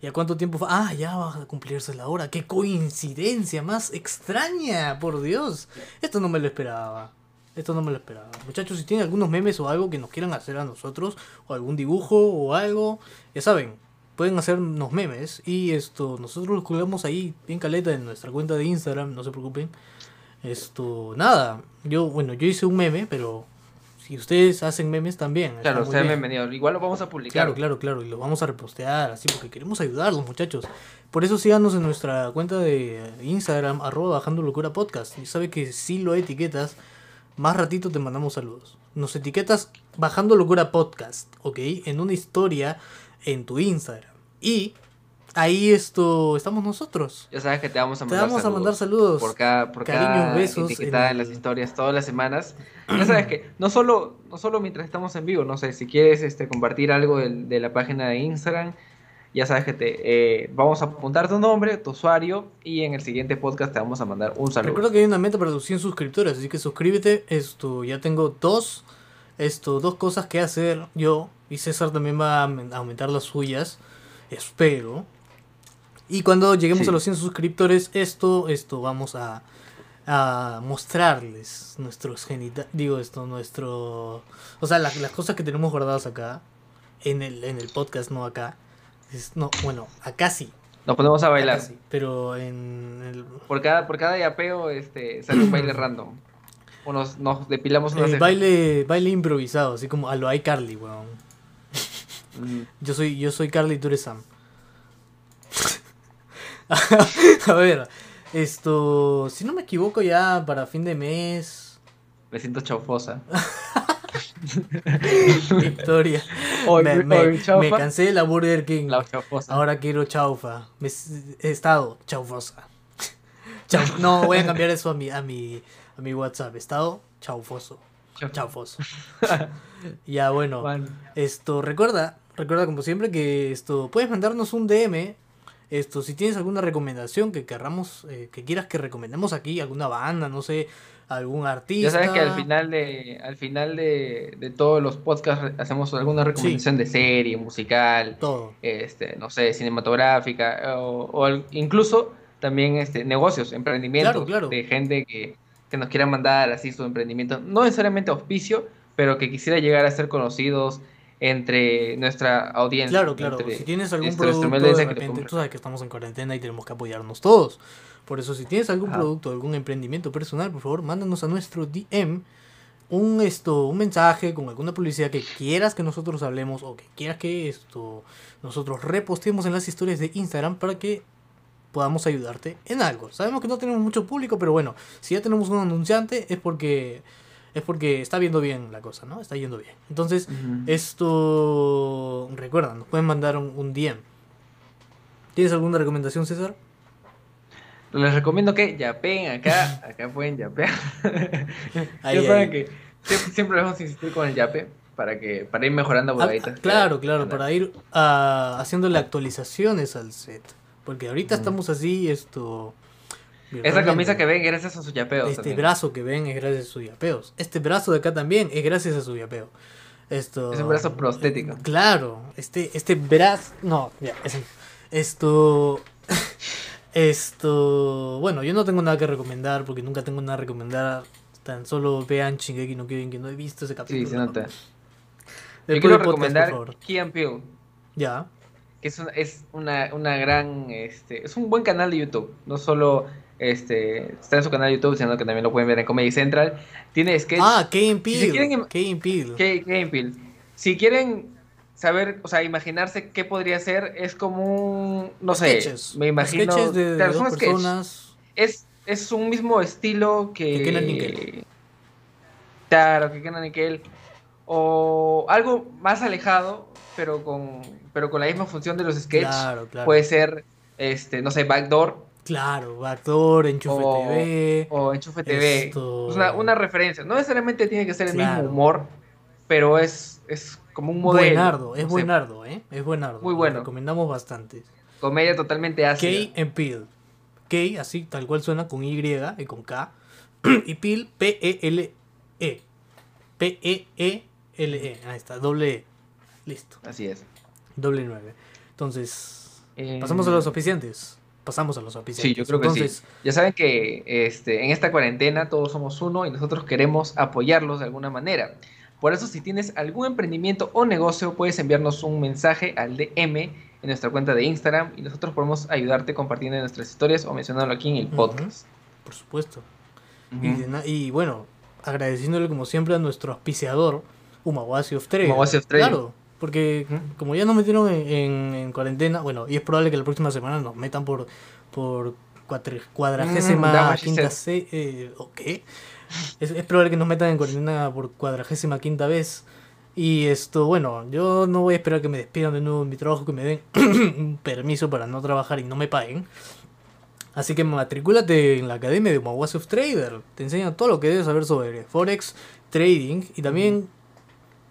¿Ya cuánto tiempo? Ah, ya va a cumplirse la hora. ¡Qué coincidencia más extraña! Por Dios. Esto no me lo esperaba. Esto no me lo esperaba. Muchachos, si tienen algunos memes o algo que nos quieran hacer a nosotros, o algún dibujo o algo, ya saben, pueden hacernos memes. Y esto, nosotros los colgamos ahí bien caleta en nuestra cuenta de Instagram, no se preocupen. Esto, nada. Yo, bueno, yo hice un meme, pero si ustedes hacen memes también. Claro, sean bien. bienvenidos. Igual lo vamos a publicar. Claro, claro, claro. Y lo vamos a repostear así porque queremos ayudarlos, muchachos. Por eso síganos en nuestra cuenta de Instagram, arroba bajando locura podcast. Y sabe que si lo etiquetas, más ratito te mandamos saludos. Nos etiquetas bajando locura podcast, ¿ok? En una historia en tu Instagram. Y ahí esto estamos nosotros. Ya sabes que te vamos a Te mandar vamos a saludos mandar saludos. Por cada, por Cariños, cada besos etiquetada en en las historias todas las semanas. Ya sabes que no solo, no solo mientras estamos en vivo, no sé, si quieres este, compartir algo de, la página de Instagram, ya sabes que te eh, vamos a apuntar tu nombre, tu usuario, y en el siguiente podcast te vamos a mandar un saludo. Recuerda que hay una meta para los 100 suscriptores, así que suscríbete. Esto, ya tengo dos, esto, dos cosas que hacer yo. Y César también va a aumen- a aumentar las suyas. Espero. Y cuando lleguemos Sí. a los 100 suscriptores, esto, esto, vamos a, a mostrarles nuestros genitales. Digo esto, nuestro. O sea, la- las cosas que tenemos guardadas acá. En el, en el podcast, no acá. Es- no, bueno, acá sí. Nos ponemos a bailar. sí, pero en el, Por cada, por cada yapeo este, sale un baile random. O nos, nos depilamos ceja. baile, baile improvisado, así como a lo iCarly, weón. Mm, Yo soy, yo soy Carly y tú eres Sam. a ver, esto, si no me equivoco ya para fin de mes, Me siento chaufosa. Victoria. Hoy- me, hoy me- cansé de la Burger King. La. Ahora quiero chaufa. Me, he estado chaufosa. Chau- no, voy a cambiar eso a mi, a mi, a mi WhatsApp. Estado chaufoso. Chau- Chaufoso. ya bueno. Esto, recuerda, recuerda como siempre que esto, puedes mandarnos un DM. Esto, si tienes alguna recomendación que querramos, eh, que quieras que recomendemos aquí, alguna banda, no sé, algún artista. Ya sabes que al final de, al final de, de todos los podcasts hacemos alguna recomendación de serie, musical, Todo. este, no sé, cinematográfica, o, incluso también este, negocios, emprendimientos Claro, claro. de gente que, que nos quiera mandar así su emprendimiento, no necesariamente auspicio, pero que quisiera llegar a ser conocidos entre nuestra audiencia. Claro, claro. entre Si tienes algún producto, de repente, tú sabes que estamos en cuarentena y tenemos que apoyarnos todos. Por eso, si tienes algún producto, algún emprendimiento personal, por favor, mándanos a nuestro DM un esto, un mensaje con alguna publicidad que quieras que nosotros hablemos o que quieras que esto nosotros repostemos en las historias de Instagram para que podamos ayudarte en algo. Sabemos que no tenemos mucho público, pero bueno, si ya tenemos un anunciante es porque es porque está viendo bien la cosa, ¿no? Está yendo bien. Entonces, esto, recuerda, nos pueden mandar un, un DM. ¿Tienes alguna recomendación, César? Les recomiendo que yapeen acá, acá pueden yapear. Ahí, Ya saben ahí. que siempre, siempre vamos a insistir con el yape para que para ir mejorando Ah, claro, claro, para ir ah, haciéndole actualizaciones al set. Porque ahorita Ujú. estamos así, esto... Esa camisa que ven gracias a sus yapeos. Este también. brazo que ven es gracias a sus yapeos. Este brazo de acá también es gracias a su yapeo. Esto... Es un brazo prostético. Claro, este, este brazo... No, ya, ese- Esto... Esto... Bueno, yo no tengo nada que recomendar porque nunca tengo nada que recomendar. Tan solo vean Shingeki no Kyojin que no he visto ese capítulo. Sí, se nota. Yo quiero recomendar and Peele, Ya. Que es una, es una, una gran, este, es un buen canal de YouTube. No solo este, está en su canal de YouTube, sino que también lo pueden ver en Comedy Central. Tiene sketch. Ah, Si quieren. Key, Key and Peele. Si quieren saber, o sea, imaginarse qué podría ser, es como un, no sé, Sketches. me imagino. Sketches de, dos personas. es, es un mismo estilo que. Que Kenan Nickel. Claro, que Kenan Nickel. O algo más alejado, pero con, pero con la misma función de los sketches. Claro, claro. Puede ser, este, no sé, Backdoor Claro, Backdoor, Enchufe O- TV. o Enchufe TV. Esto- Es una, una referencia. No necesariamente tiene que ser el Claro. mismo humor, pero es, es como un modelo. Buenardo, es buenardo, ¿eh? Es buenardo. Muy lo bueno. recomendamos bastante. Comedia totalmente ácida. Kay and Peel. Kay, así, tal cual suena, con Y y con K. y Peel, P-E-L-E. P-E-E-L-E. Ahí está, doble E. Listo. Así es. Doble 9. Entonces, Pasamos a los Eh, auspiciantes. Pasamos a los auspiciantes. Sí, yo creo que sí. Ya saben que este, en esta cuarentena todos somos uno y nosotros queremos apoyarlos de alguna manera. Por eso, si tienes algún emprendimiento o negocio, puedes enviarnos un mensaje al DM en nuestra cuenta de Instagram y nosotros podemos ayudarte compartiendo nuestras historias o mencionándolo aquí en el podcast. por supuesto. Y bueno, agradeciéndole como siempre a nuestro auspiciador, Umawasi of Trade. Umawasi of Trade. Claro, porque como ya nos metieron en, en- en cuarentena, bueno, y es probable que la próxima semana nos metan por, por cuadragésima Mm, quinta se- eh, ¿o qué? Es, es probable que nos metan en cuarentena por cuadragésima quinta vez. Y esto, bueno, yo no voy a esperar que me despidan de nuevo en mi trabajo, que me den un permiso para no trabajar y no me paguen. Así que matricúlate en la academia de Umawasi of Trader. Te enseñan todo lo que debes saber sobre Forex, trading y también,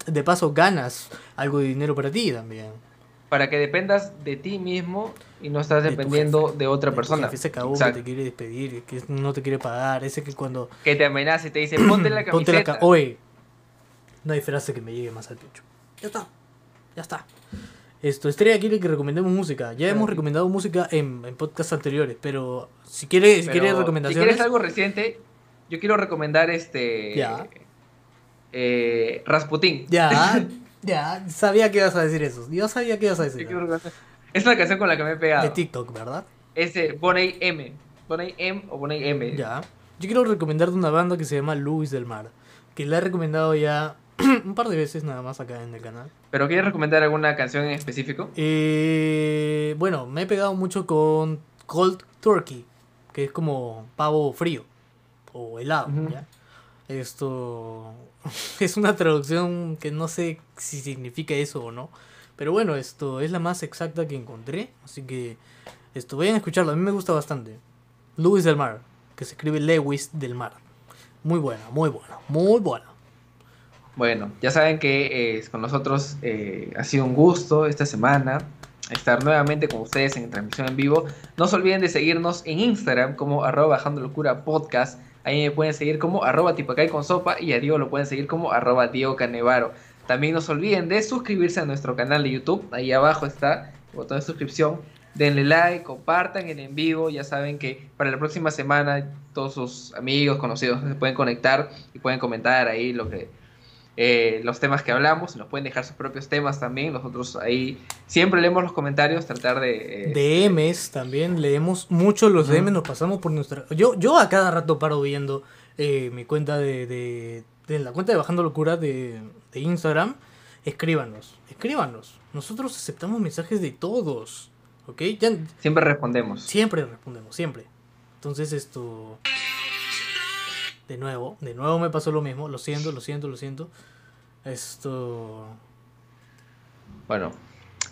de paso, ganas algo de dinero para ti también. Para que dependas de ti mismo y no estás De dependiendo jefe. de otra Tu persona. jefe ese cagón que te quiere despedir, que no te quiere pagar, ese que cuando Que te amenaza y te dice, ponte la camiseta. ponte la ca- Oye, no hay frase que me llegue más al pecho. Ya está, ya está. Esto, Estrella quiere que recomendemos música. Ya hemos recomendado música en, en podcasts anteriores, pero si quiere, si Pero quiere Si recomendaciones. quieres algo reciente, yo quiero recomendar este. Ya. Eh, Rasputín. Ya, ya, sabía que ibas a decir eso. Yo sabía que ibas a decir. recomendar- Es una canción con la que me he De pegado. TikTok, ¿verdad? Ese Boney M. Boney M o Boney M. Ya. Yo quiero recomendarte una banda que se llama Luis del Mar. Que la he recomendado ya un par de veces nada más acá en el canal. ¿Pero quieres recomendar alguna canción en específico? Eh, bueno, me he pegado mucho con Cold Turkey. Que es como pavo frío. O helado. ¿ya? Esto es una traducción que no sé si significa eso o no. Pero bueno, esto es la más exacta que encontré. Así que esto, vayan a escucharlo. A mí me gusta bastante. Luis del Mar, que se escribe Lewis del Mar. Muy buena, muy buena, muy buena. Bueno, ya saben que eh, con nosotros eh, ha sido un gusto esta semana estar nuevamente con ustedes en transmisión en vivo. No se olviden de seguirnos en Instagram como arroba bajando locura podcast. Ahí me pueden seguir como arroba tipacay con sopa y a Diego lo pueden seguir como arroba Diego Canevaro. También no se olviden de suscribirse a nuestro canal de YouTube. Ahí abajo está el botón de suscripción. Denle like, compartan el en vivo. Ya saben que para la próxima semana todos sus amigos, conocidos se pueden conectar y pueden comentar ahí lo que eh, los temas que hablamos. Nos pueden dejar sus propios temas también. Nosotros ahí siempre leemos los comentarios, tratar de... eh, DMs también, leemos mucho los. DMs, nos pasamos por nuestra... Yo, yo a cada rato paro viendo eh, mi cuenta de, de, de la cuenta de Bajando Locura de, de Instagram. Escríbanos, escríbanos. Nosotros aceptamos mensajes de todos, ¿ok? Ya, Siempre respondemos. siempre respondemos, siempre. Entonces esto... De nuevo, de nuevo me pasó lo mismo, lo siento, lo siento, lo siento. Esto... Bueno,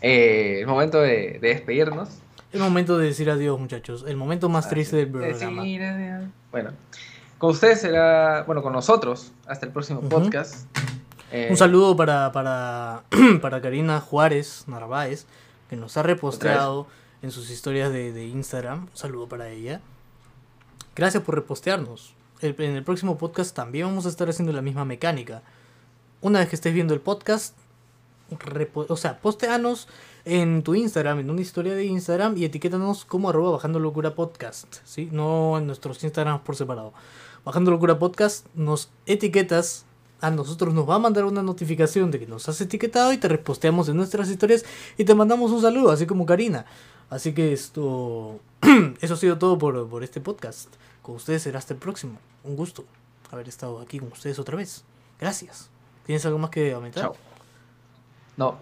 eh, es momento de, de despedirnos. Es momento de decir adiós, muchachos. El momento más triste del Decir programa. adiós. Bueno, con ustedes será, bueno, con nosotros, hasta el próximo podcast. Eh, Un saludo para, para, para Karina Juárez Narváez, que nos ha reposteado en sus historias de, de Instagram. Un saludo para ella. Gracias por repostearnos. En el próximo podcast también vamos a estar haciendo la misma mecánica. Una vez que estés viendo el podcast, o sea, posteanos en tu Instagram, en una historia de Instagram y etiquétanos como arroba bajando locura podcast, ¿sí? No en nuestros Instagrams por separado. Bajando locura podcast, nos etiquetas, a nosotros nos va a mandar una notificación de que nos has etiquetado y te reposteamos en nuestras historias y te mandamos un saludo, así como Karina. Así que esto, eso ha sido todo por, por este podcast. Con ustedes será hasta el próximo. Un gusto haber estado aquí con ustedes otra vez. Gracias. ¿Tienes algo más que aumentar? Chao.